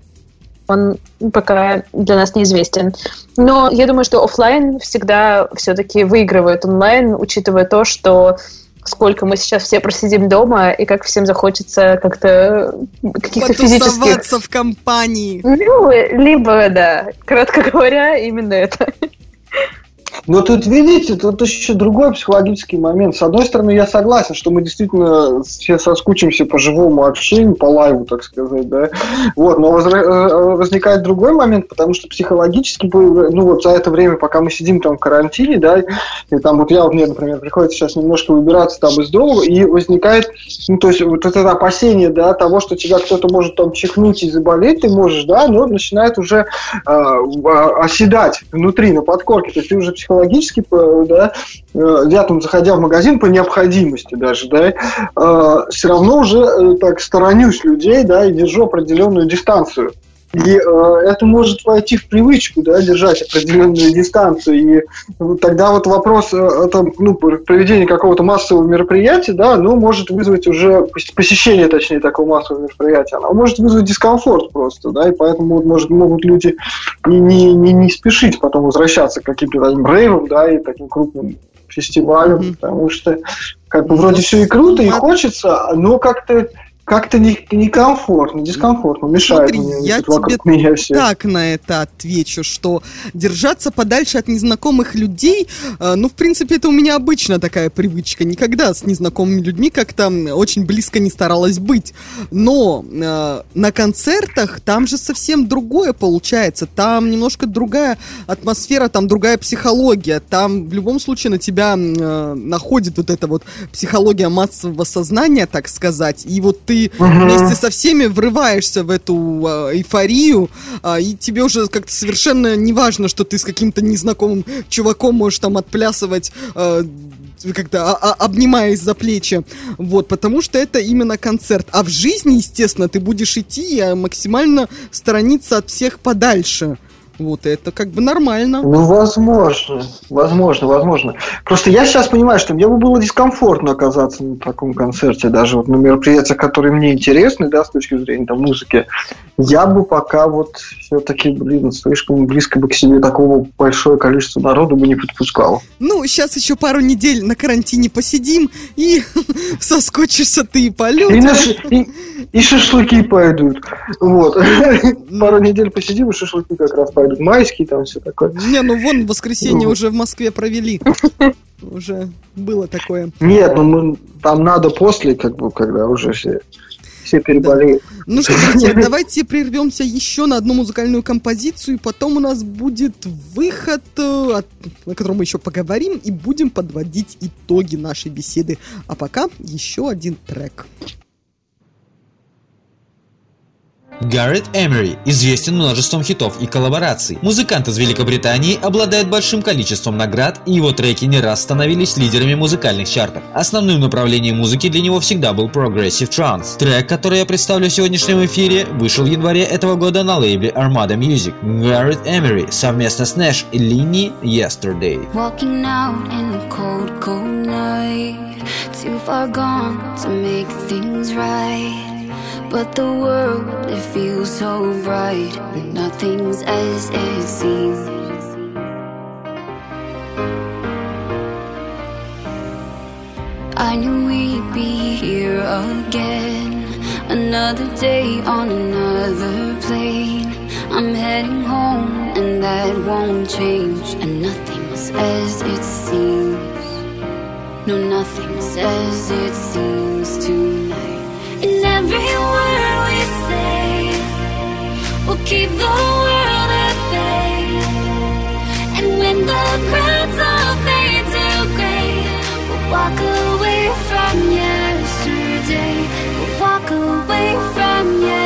он пока для нас неизвестен. Но я думаю, что оффлайн всегда все-таки выигрывает онлайн, учитывая то, что сколько мы сейчас все просидим дома, и как всем захочется как-то каких-то физических... В компании. Ну, либо, да, кратко говоря, именно это. Но тут, видите, тут еще другой психологический момент. С одной стороны, я согласен, что мы действительно все соскучимся по живому общению, по лайву, так сказать, да. Вот, но э, возникает другой момент, потому что психологически, ну вот за это время, пока мы сидим там в карантине, да, и там вот я, вот мне, например, приходится сейчас немножко выбираться там из дома, и возникает, ну то есть вот это опасение, да, того, что тебя кто-то может там чихнуть и заболеть, ты можешь, да, но начинает уже э, а, оседать внутри, на подкорке, то есть ты уже психологически, да, э, я там, заходя в магазин по необходимости даже, да, все равно уже э, так сторонюсь людей, да, и держу определенную дистанцию. И э, это может войти в привычку, да, держать определенную дистанцию. И тогда вот вопрос, э, это, ну, проведения какого-то массового мероприятия, да, ну, может вызвать уже пос- посещение, точнее, такого массового мероприятия, оно может вызвать дискомфорт просто, да, и поэтому вот, может, могут люди не, не, не, не спешить потом возвращаться к каким-то таким рейвам, да, и таким крупным фестивалям, потому что как бы вроде все и круто, и хочется, но как-то как-то не- некомфортно, дискомфортно, мешает Смотри, мне я тебе меня все. так на это отвечу, что держаться подальше от незнакомых людей, э, ну, в принципе, это у меня обычно такая привычка. Никогда с незнакомыми людьми как-то очень близко не старалась быть. Но э, на концертах там же совсем другое получается. Там немножко другая атмосфера, там другая психология. Там в любом случае на тебя э, находит вот эта вот психология массового сознания, так сказать. И вот ты Мгм. вместе со всеми врываешься в эту а, эйфорию, а, и тебе уже как-то совершенно не важно, что ты с каким-то незнакомым чуваком можешь там отплясывать, а, как-то а- а- обнимаясь за плечи, вот, потому что это именно концерт. А в жизни, естественно, ты будешь идти и максимально сторониться от всех подальше. Вот, это как бы нормально. Ну, возможно, возможно, возможно. Просто я сейчас понимаю, что мне бы было дискомфортно оказаться на таком концерте, даже вот на мероприятиях, которые мне интересны, да, с точки зрения там, музыки. Я бы пока вот все-таки, блин, слишком близко бы к себе такого большое количество народу бы не подпускал. Ну, сейчас еще пару недель на карантине посидим, и соскучишься ты и по И, людям. и- и шашлыки пойдут. Вот. Пару недель посидим, и шашлыки как раз пойдут. Майские там все такое. Не, ну вон в воскресенье Ну. уже в Москве провели. Уже было такое. Нет, ну мы, там надо после, как бы, когда уже все, все переболеют. Ну что, друзья, давайте прервемся еще на одну музыкальную композицию, и потом у нас будет выход, э, от- о котором мы еще поговорим, и будем подводить итоги нашей беседы. А пока еще один трек. Гаррет Эмери известен множеством хитов и коллабораций. Музыкант из Великобритании обладает большим количеством наград, и его треки не раз становились лидерами музыкальных чартов. Основным направлением музыки для него всегда был Progressive Trance. Трек, который я представлю в сегодняшнем эфире, вышел в январе этого года на лейбле Armada Music. Гаррет Эмери совместно с Нэш и Линни Yesterday. Too far gone to make things right. But the world, it feels so bright. Nothing's as it seems. I knew we'd be here again. Another day on another plane. I'm heading home, and that won't change. And nothing's as it seems. No, nothing's as it seems tonight. And every word we say will keep the world at bay. And when the crowds all fade to gray, we'll walk away from yesterday. We'll walk away from yesterday.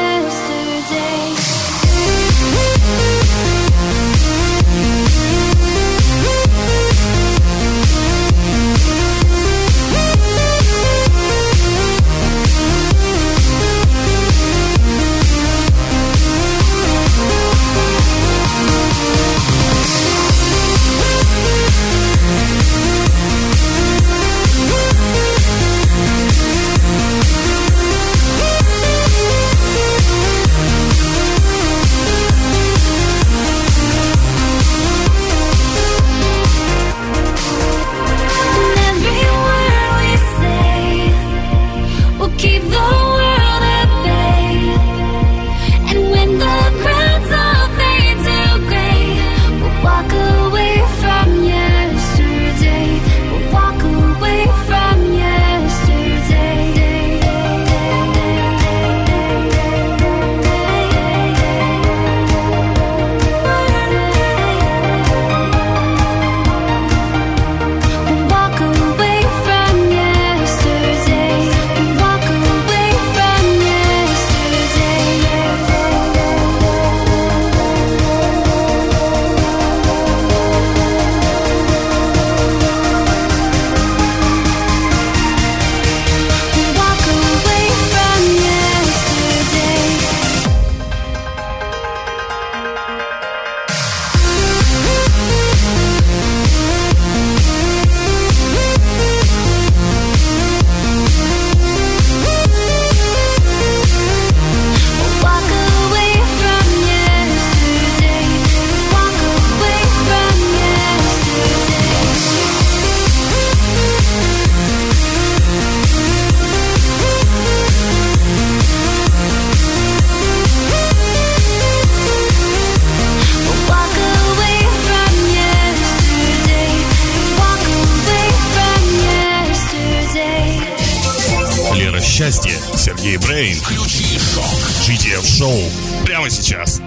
Шоу прямо сейчас.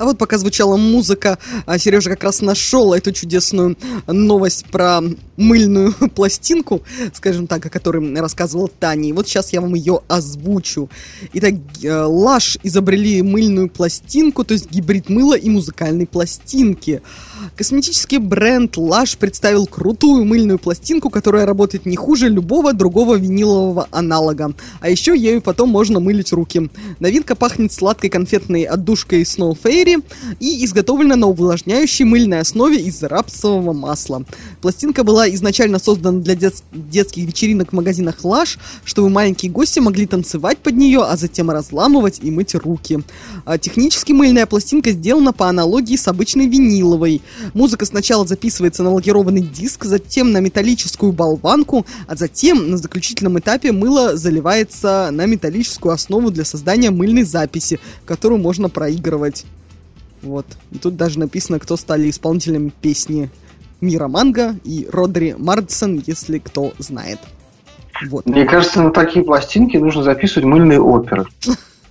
А вот пока звучала музыка, а Сережа как раз нашел эту чудесную новость про мыльную пластинку, скажем так, о которой рассказывал Таня. И вот сейчас я вам ее озвучу. Итак, э, Лаш изобрели мыльную пластинку, то есть гибрид мыла и музыкальной пластинки. Косметический бренд Lush представил крутую мыльную пластинку, которая работает не хуже любого другого винилового аналога. А еще ею потом можно мылить руки. Новинка пахнет сладкой конфетной отдушкой Snow Fairy и изготовлена на увлажняющей мыльной основе из рапсового масла. Пластинка была изначально создана для дет- детских вечеринок в магазинах Lush, чтобы маленькие гости могли танцевать под нее, а затем разламывать и мыть руки. А технически мыльная пластинка сделана по аналогии с обычной виниловой. Музыка сначала записывается на лакированный диск, затем на металлическую болванку, а затем на заключительном этапе мыло заливается на металлическую основу для создания мыльной записи, которую можно проигрывать. Вот. И тут даже написано, кто стали исполнителями песни Мира Манго и Родри Мардсон, если кто знает. Вот. Мне кажется, на такие пластинки нужно записывать мыльные оперы.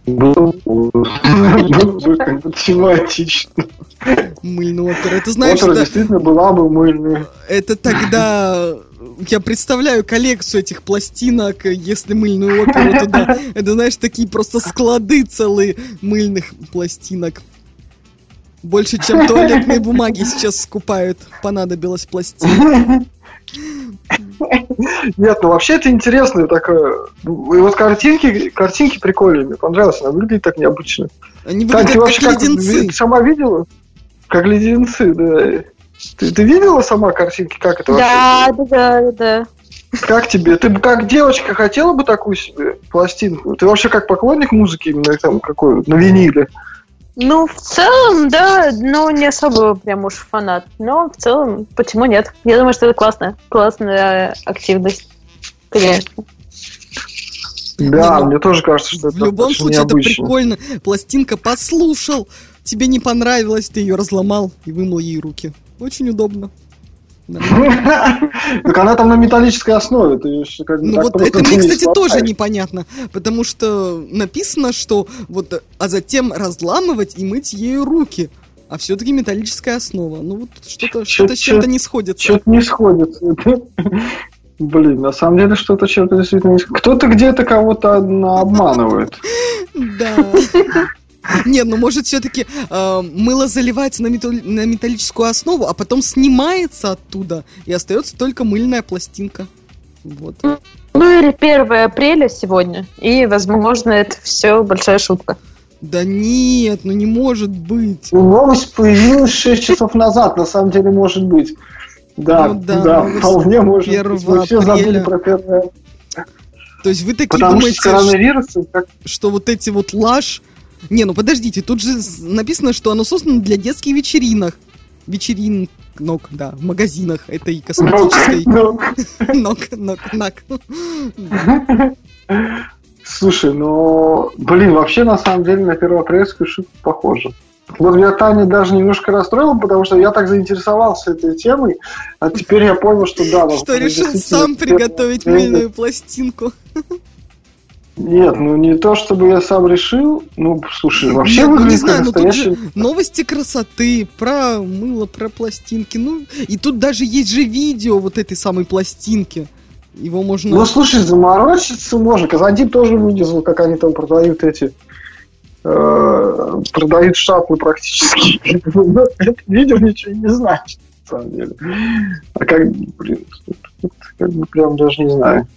Было бы как бы тематично. Мыльная опера. Это знаешь, Опера действительно была бы мыльная. это тогда... Я представляю коллекцию этих пластинок, если мыльную оперу туда. Это, знаешь, такие просто склады целые мыльных пластинок. Больше, чем туалетные бумаги сейчас скупают, понадобилось пластин. Нет, ну вообще это интересно такое. И вот картинки, картинки прикольные, мне понравилось, она выглядит так необычно. Они выглядят ты вообще как как, леденцы. ты сама видела? Как леденцы, да. Ты, ты видела сама картинки, как это вообще? Да, да, да, да. Как тебе? Ты бы как девочка хотела бы такую себе пластинку? Ты вообще как поклонник музыки именно там какой на виниле? Ну, в целом, да, но не особо прям уж фанат. Но в целом, почему нет? Я думаю, что это классно. Классная активность. Конечно. Да, ну, мне тоже кажется, что это В любом случае, это необычно. прикольно. Пластинка послушал, тебе не понравилось, ты ее разломал и вымыл ей руки. Очень удобно. Так она там на металлической основе. Ты ж как бы Ну вот это мне, не кстати, тоже непонятно, потому что написано, что вот, а затем разламывать и мыть ею руки. А все-таки металлическая основа. Ну вот что-то Чё- что с чем-то не сходится. Что-то не сходится. Блин, на самом деле что-то чем-то действительно не сходится. Кто-то где-то кого-то обманывает. Да. Не, ну может все-таки мыло заливается на, метал- на металлическую основу, а потом снимается оттуда, и остается только мыльная пластинка. Вот. Ну или 1 апреля сегодня. И, возможно, это все большая шутка. Да нет, ну не может быть. Новость появилась 6 часов назад, на самом деле, может быть. Да, Ну да, да, вполне может 1 быть. Мы все забыли про первое. То есть вы такие Потому что думаете, с коронавирусом, как что вот эти вот лаж... Не, ну подождите, тут же написано, что оно создано для детских вечеринок. Вечеринок, да, в магазинах этой косметической. Ну, Ног, ног, ног. Слушай, ну, блин, вообще на самом деле на первоапрельскую шутку похоже. Вот меня Таня даже немножко расстроила, потому что я так заинтересовался этой темой, а теперь я понял, что да. Что решил сам приготовить мыльную пластинку. Нет, ну не то, чтобы я сам решил. Ну, слушай, вообще Нет, ну не выглядит знаю, как ну настоящий... новости красоты, про мыло, про пластинки. Ну, и тут даже есть же видео вот этой самой пластинки. Его можно... Ну, слушай, заморочиться можно. Казантип тоже вылезал, как они там продают эти... э, продают шатлы практически. Ну, Это видео ничего не значит, на самом деле. А как, блин, как бы прям даже не знаю.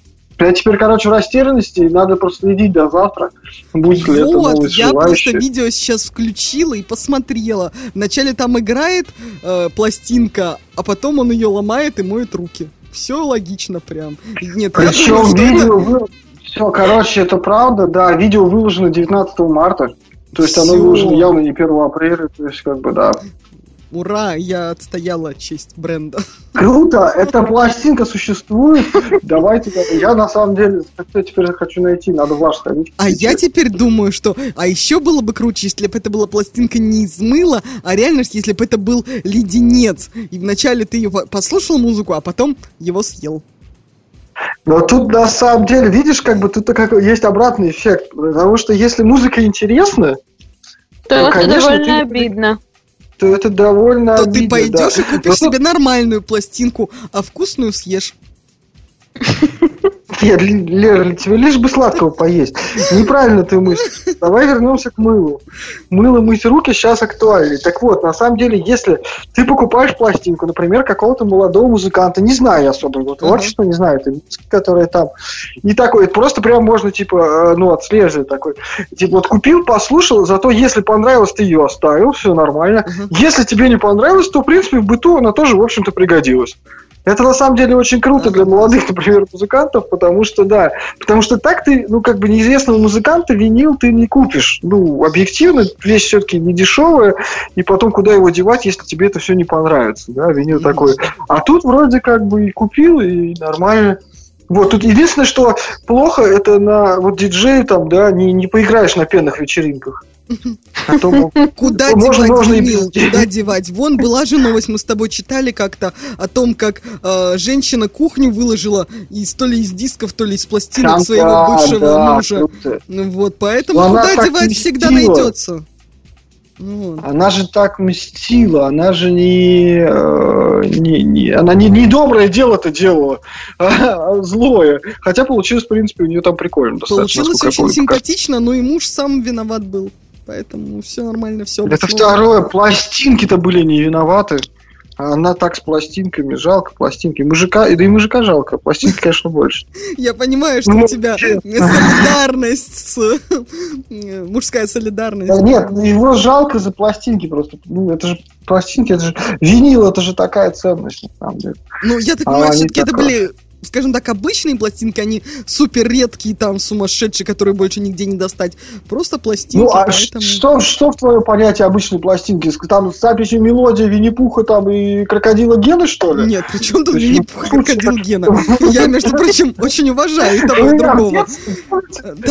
Я теперь, короче, в растерянности, и надо проследить до завтра, будет ли это Вот, новость я просто видео сейчас включила и посмотрела. Вначале там играет э, пластинка, а потом он ее ломает и моет руки. Все логично прям. Нет, Причем думаю, что это- видео... вы- Все, короче, это правда, да, видео выложено 19 марта. То есть оно Всё. выложено явно не 1 апреля, то есть как бы, да. Ура, я отстояла честь бренда. Круто, эта пластинка существует. Давайте, я на самом деле я теперь хочу найти, надо ваш сходить. А я теперь думаю, что... А еще было бы круче, если бы это была пластинка не из мыла, а реально, если бы это был леденец. И вначале ты ее послушал музыку, а потом его съел. Но тут на самом деле, видишь, как бы тут как есть обратный эффект. Потому что если музыка интересна, То Ну, это конечно, довольно ты- обидно. То это довольно То ты обидно, пойдешь да. и купишь Но тут- себе нормальную пластинку, а вкусную съешь. Нет, Лера, тебе лишь бы сладкого поесть. Неправильно ты мыслишь. Давай вернемся к мылу. Мыло мыть руки сейчас актуально. Так вот, на самом деле, если ты покупаешь пластинку, например, какого-то молодого музыканта, не знаю особо его творчества, не знаю, это которые там, и такой, просто прям можно, типа, э, ну, отслеживать такой. Типа, вот купил, послушал, зато если понравилось, ты ее оставил, все нормально. Если тебе не понравилось, то, в принципе, в быту она тоже, в общем-то, пригодилась. Это на самом деле очень круто для молодых, например, музыкантов, потому что, да, потому что так ты, ну, как бы неизвестного музыканта винил ты не купишь. Ну, объективно, вещь все-таки не дешевая, и потом куда его девать, если тебе это все не понравится, да, винил такой. А тут вроде как бы и купил, и нормально. Вот, тут единственное, что плохо, это на вот диджею там, да, не, не поиграешь на пенных вечеринках. А то, Куда девать можно винил? Куда девать? Вон была же новость, мы с тобой читали как-то о том, как э, женщина кухню выложила из то ли из дисков, то ли из пластинок Там, своего да, бывшего да, мужа. круто. Ну Вот, поэтому Но куда девать всегда найдется. Вот. Она же так мстила, она же не, э, не, не- она не, не доброе дело-то делала, а злое. Хотя получилось, в принципе, у нее там прикольно. Получилось очень помню. симпатично, но и муж сам виноват был. Поэтому все нормально, все Это второе, пластинки-то были не виноваты. А Она так с пластинками, жалко пластинки. Мужика, да и мужика жалко, пластинки, конечно, больше. Я понимаю, что Ну, у тебя солидарность с... э, Мужская солидарность. Да Нет, его жалко за пластинки просто. Ну, это же пластинки, это же винил, это же такая ценность, на самом деле. Ну, я так А понимаю, они все-таки это были, скажем так, обычные пластинки, они супер редкие, там, сумасшедшие, которые больше нигде не достать. Просто пластинки, Ну, а поэтому... что, что в твое понятие обычной пластинки? Там с записью мелодия Винни-Пуха там и крокодила Гены, что ли? Нет, при чем тут? Винни-Пух и крокодил Гена? Я, между прочим, очень уважаю и того, и Ну, другого.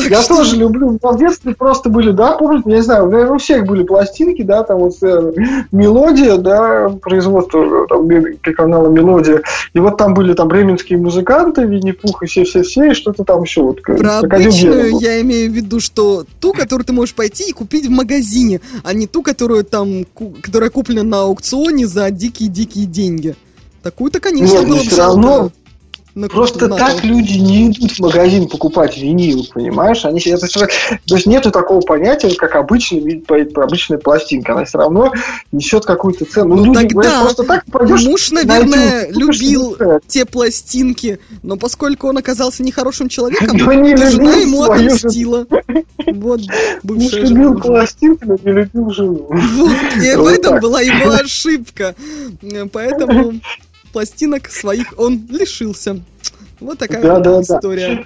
Я тоже люблю. В детстве просто были, да, помните, я не знаю, наверное, у всех были пластинки, да, там вот э, мелодия, да, производство там, канала Мелодия. И вот там были там бременские музыканты, Винни-Пух и все-все-все, и что-то там еще. Вот, Про крокодил Гена обычную я имею в виду, что ту, которую ты можешь пойти и купить в магазине, а не ту, которую там, которая куплена на аукционе за дикие-дикие деньги. Такую-то, конечно, Нет, было бы все равно На- Просто на так люди не идут в магазин покупать винил, понимаешь? Они, это то есть нету такого понятия, как обычный, обычная пластинка. Она все равно несет какую-то цену. Ну, люди тогда просто так пойдешь Муж, на наверное, купишь любил те пластинки, но поскольку он оказался нехорошим человеком, Но не то жена ему отомстила. Вот, Муж любил пластинки, но не любил жену. Вот, и в этом была его ошибка. Поэтому пластинок своих он лишился. Вот такая Да, вот да, да. история.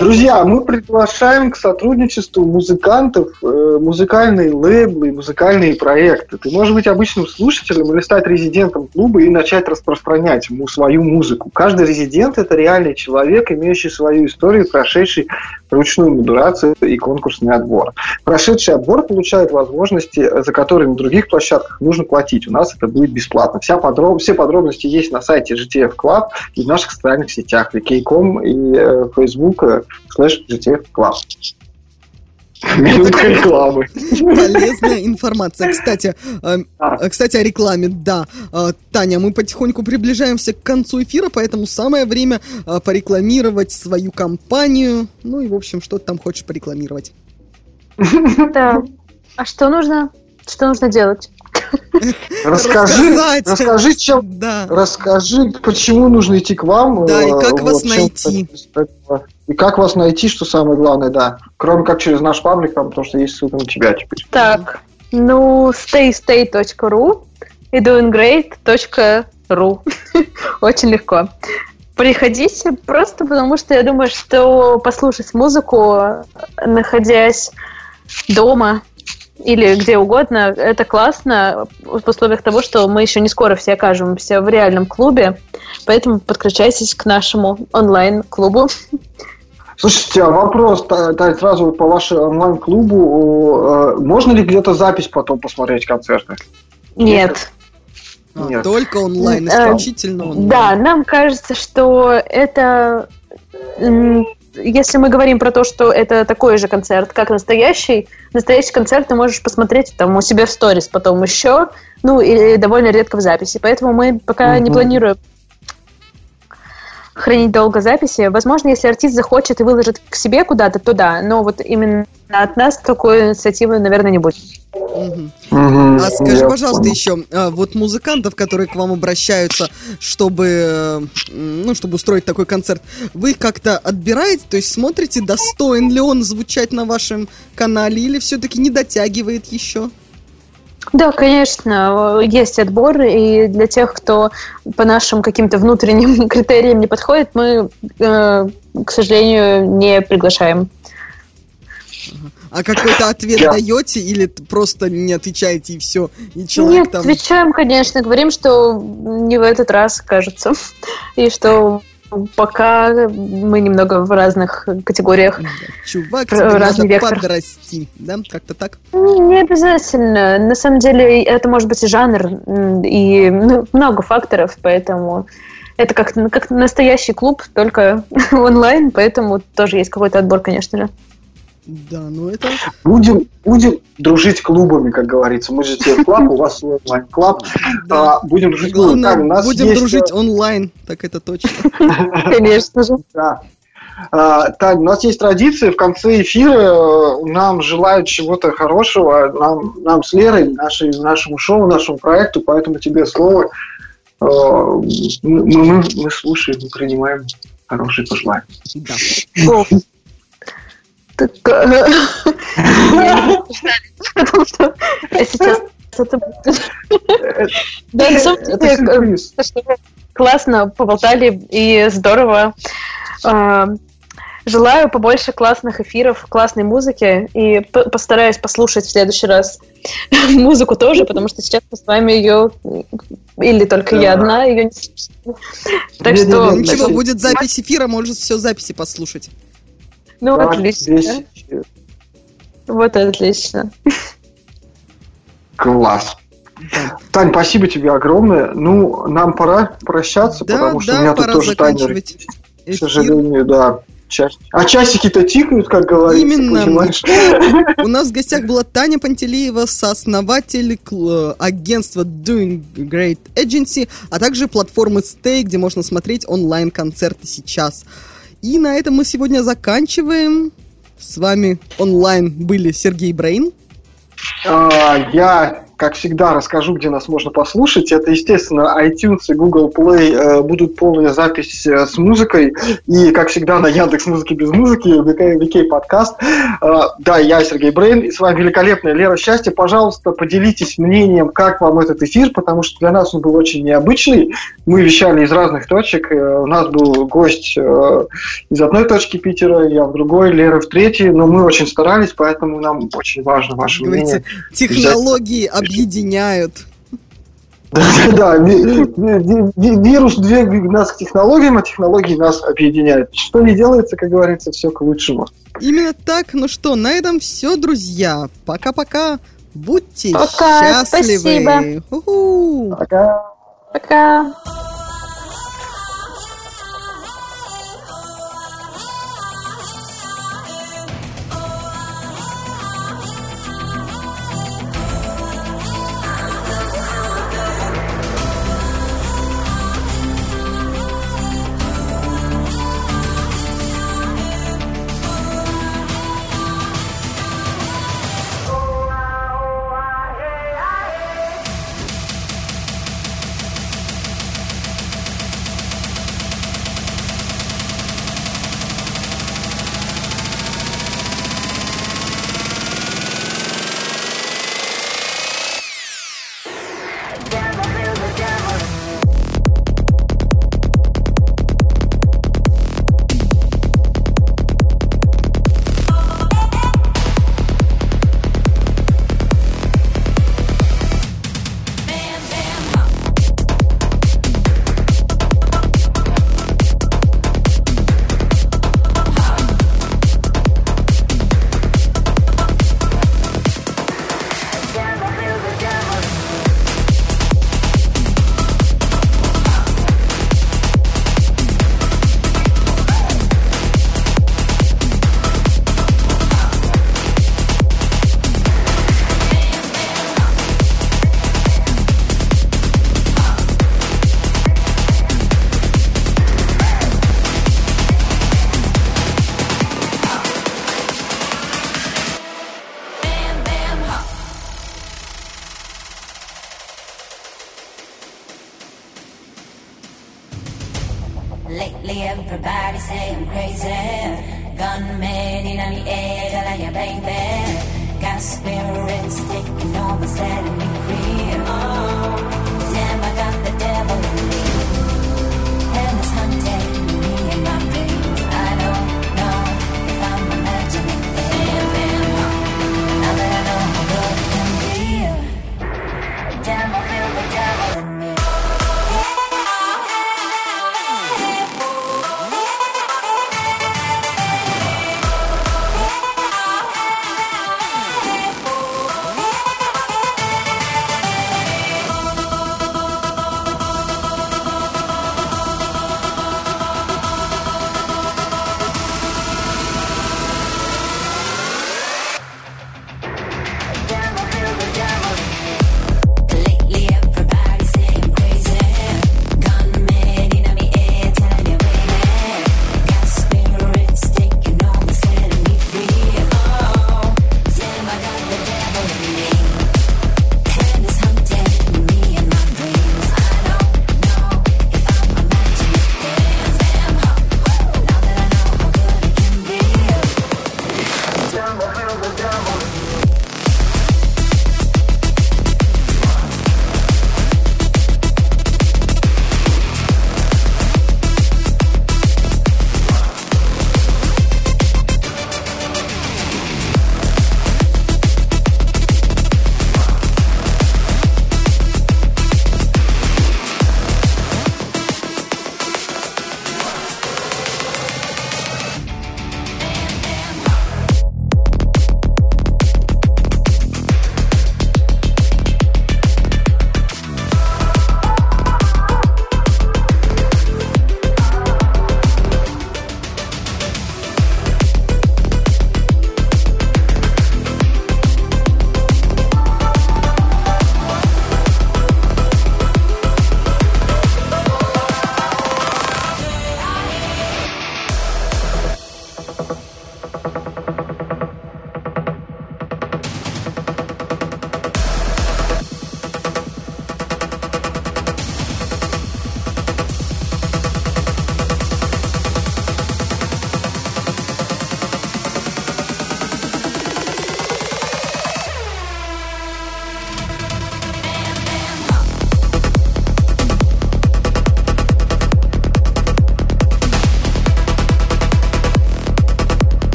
Друзья, мы приглашаем к сотрудничеству музыкантов, э, музыкальные лейблы, музыкальные проекты. Ты можешь быть обычным слушателем или стать резидентом клуба и начать распространять свою музыку. Каждый резидент – это реальный человек, имеющий свою историю, прошедший ручную модуляцию и конкурсный отбор. Прошедший отбор получает возможности, э, за которые на других площадках нужно платить. У нас это будет бесплатно. Вся подроб- Все подробности есть на сайте GTF Club и в наших социальных сетях vk.com и э, Facebook э, слэш GTF Club. Минутка рекламы. Полезная информация. Кстати, э, э, кстати, о рекламе, да. Э, Таня, мы потихоньку приближаемся к концу эфира, поэтому самое время э, порекламировать свою компанию. Ну и, в общем, что ты там хочешь порекламировать. Да. А что нужно? Что нужно делать? Расскажи, Рассказать. расскажи, чем, Да. расскажи, почему нужно идти к вам. Да, и э, как вас чем- найти. И как вас найти, что самое главное, да. Кроме как через наш паблик, там, потому что есть ссылка на тебя теперь. Так, ну, staystay.ru и doinggreat.ru. Очень легко. Приходите просто потому, что я думаю, что послушать музыку, находясь дома или где угодно, это классно в условиях того, что мы еще не скоро все окажемся в реальном клубе, поэтому подключайтесь к нашему онлайн-клубу. Слушайте, а вопрос, Тань, сразу по вашему онлайн-клубу. э, Можно ли где-то запись потом посмотреть концерты? Нет. А, Нет. Только онлайн, Э, исключительно онлайн. Да, нам кажется, что это если мы говорим про то, что это такой же концерт, как настоящий, настоящий концерт ты можешь посмотреть там у себя в сторис потом еще, ну, или довольно редко в записи. Поэтому мы пока не Мгм. планируем хранить долго записи. Возможно, если артист захочет и выложит к себе куда-то, то да. Но вот именно от нас такой инициативы, наверное, не будет. Мгм, А скажи, я пожалуйста, понял. еще, а, вот музыкантов, которые к вам обращаются, чтобы, ну, чтобы устроить такой концерт, вы их как-то отбираете, то есть смотрите, достоин ли он звучать на вашем канале, или все-таки не дотягивает еще? Да, конечно, есть отбор, и для тех, кто по нашим каким-то внутренним критериям не подходит, мы, э, к сожалению, не приглашаем. А какой-то ответ Я- даете, или просто не отвечаете и все, и человек Нет, там... отвечаем, конечно, говорим, что не в этот раз, кажется, и что пока мы немного в разных категориях. Чувак, тебе разный надо вектор. подрасти, да? Как-то так? Не обязательно. На самом деле это может быть и жанр, м, и ну, много факторов, поэтому это как, как настоящий клуб, только онлайн, поэтому тоже есть какой-то отбор, конечно же. Да, ну это... Будем, будем дружить клубами, как говорится. Мы же тебе клаб, у вас свой онлайн-клаб. А, будем дружить клубами. Главное, Так, у нас будем есть, дружить э, онлайн, так это точно. Конечно же. Да. А, Тань, у нас есть традиция, в конце эфира э, нам желают чего-то хорошего, нам, нам с Лерой, нашей, нашему шоу, нашему проекту, поэтому тебе слово. Э, Мы, мы, мы слушаем, мы принимаем хорошие пожелания. Да. Так, потому что я сейчас это. Да, на самом деле, э, классно поболтали и здорово. Э, Желаю побольше классных эфиров, классной музыки и постараюсь послушать в следующий раз музыку тоже, потому что сейчас мы с вами ее или только я одна ее не слушаю. Так что Ничего, будет запись эфира, может все записи послушать. Ну, Так, отлично. Вот отлично. Класс. Тань, спасибо тебе огромное. Ну, нам пора прощаться, Да, потому что да, у меня тут тоже таймер. К сожалению, да. Час- А часики-то тикают, как говорится, Именно. понимаешь? У нас в гостях была Таня Пантелеева, сооснователь агентства Doing Great Agency, а также платформы Stay, где можно смотреть онлайн-концерты сейчас. И на этом мы сегодня заканчиваем. С вами онлайн были Сергей Брейн. А, Я, как всегда, расскажу, где нас можно послушать. Это, естественно, iTunes и Google Play э, будут полная запись э, с музыкой. И, как всегда, на Яндекс Музыки без музыки, VK, подкаст. А, Да, я Сергей Брейн, и с вами великолепная Лера Счастье. Пожалуйста, поделитесь мнением, как вам этот эфир, потому что для нас он был очень необычный. Мы вещали из разных точек. Э, У нас был гость э, из одной точки Питера, я в другой, Лера в третьей. Но мы очень старались, поэтому нам очень важно ваше Говорите, мнение. технологии объединяют. Да, ви- ви- ви- вирус двигает нас к технологиям, а технологии нас объединяют. Что не делается, как говорится, все к лучшему. Именно так. Ну что, на этом все, друзья. Пока-пока. Будьте Пока, счастливы. спасибо. Ху-ху. Пока. Пока.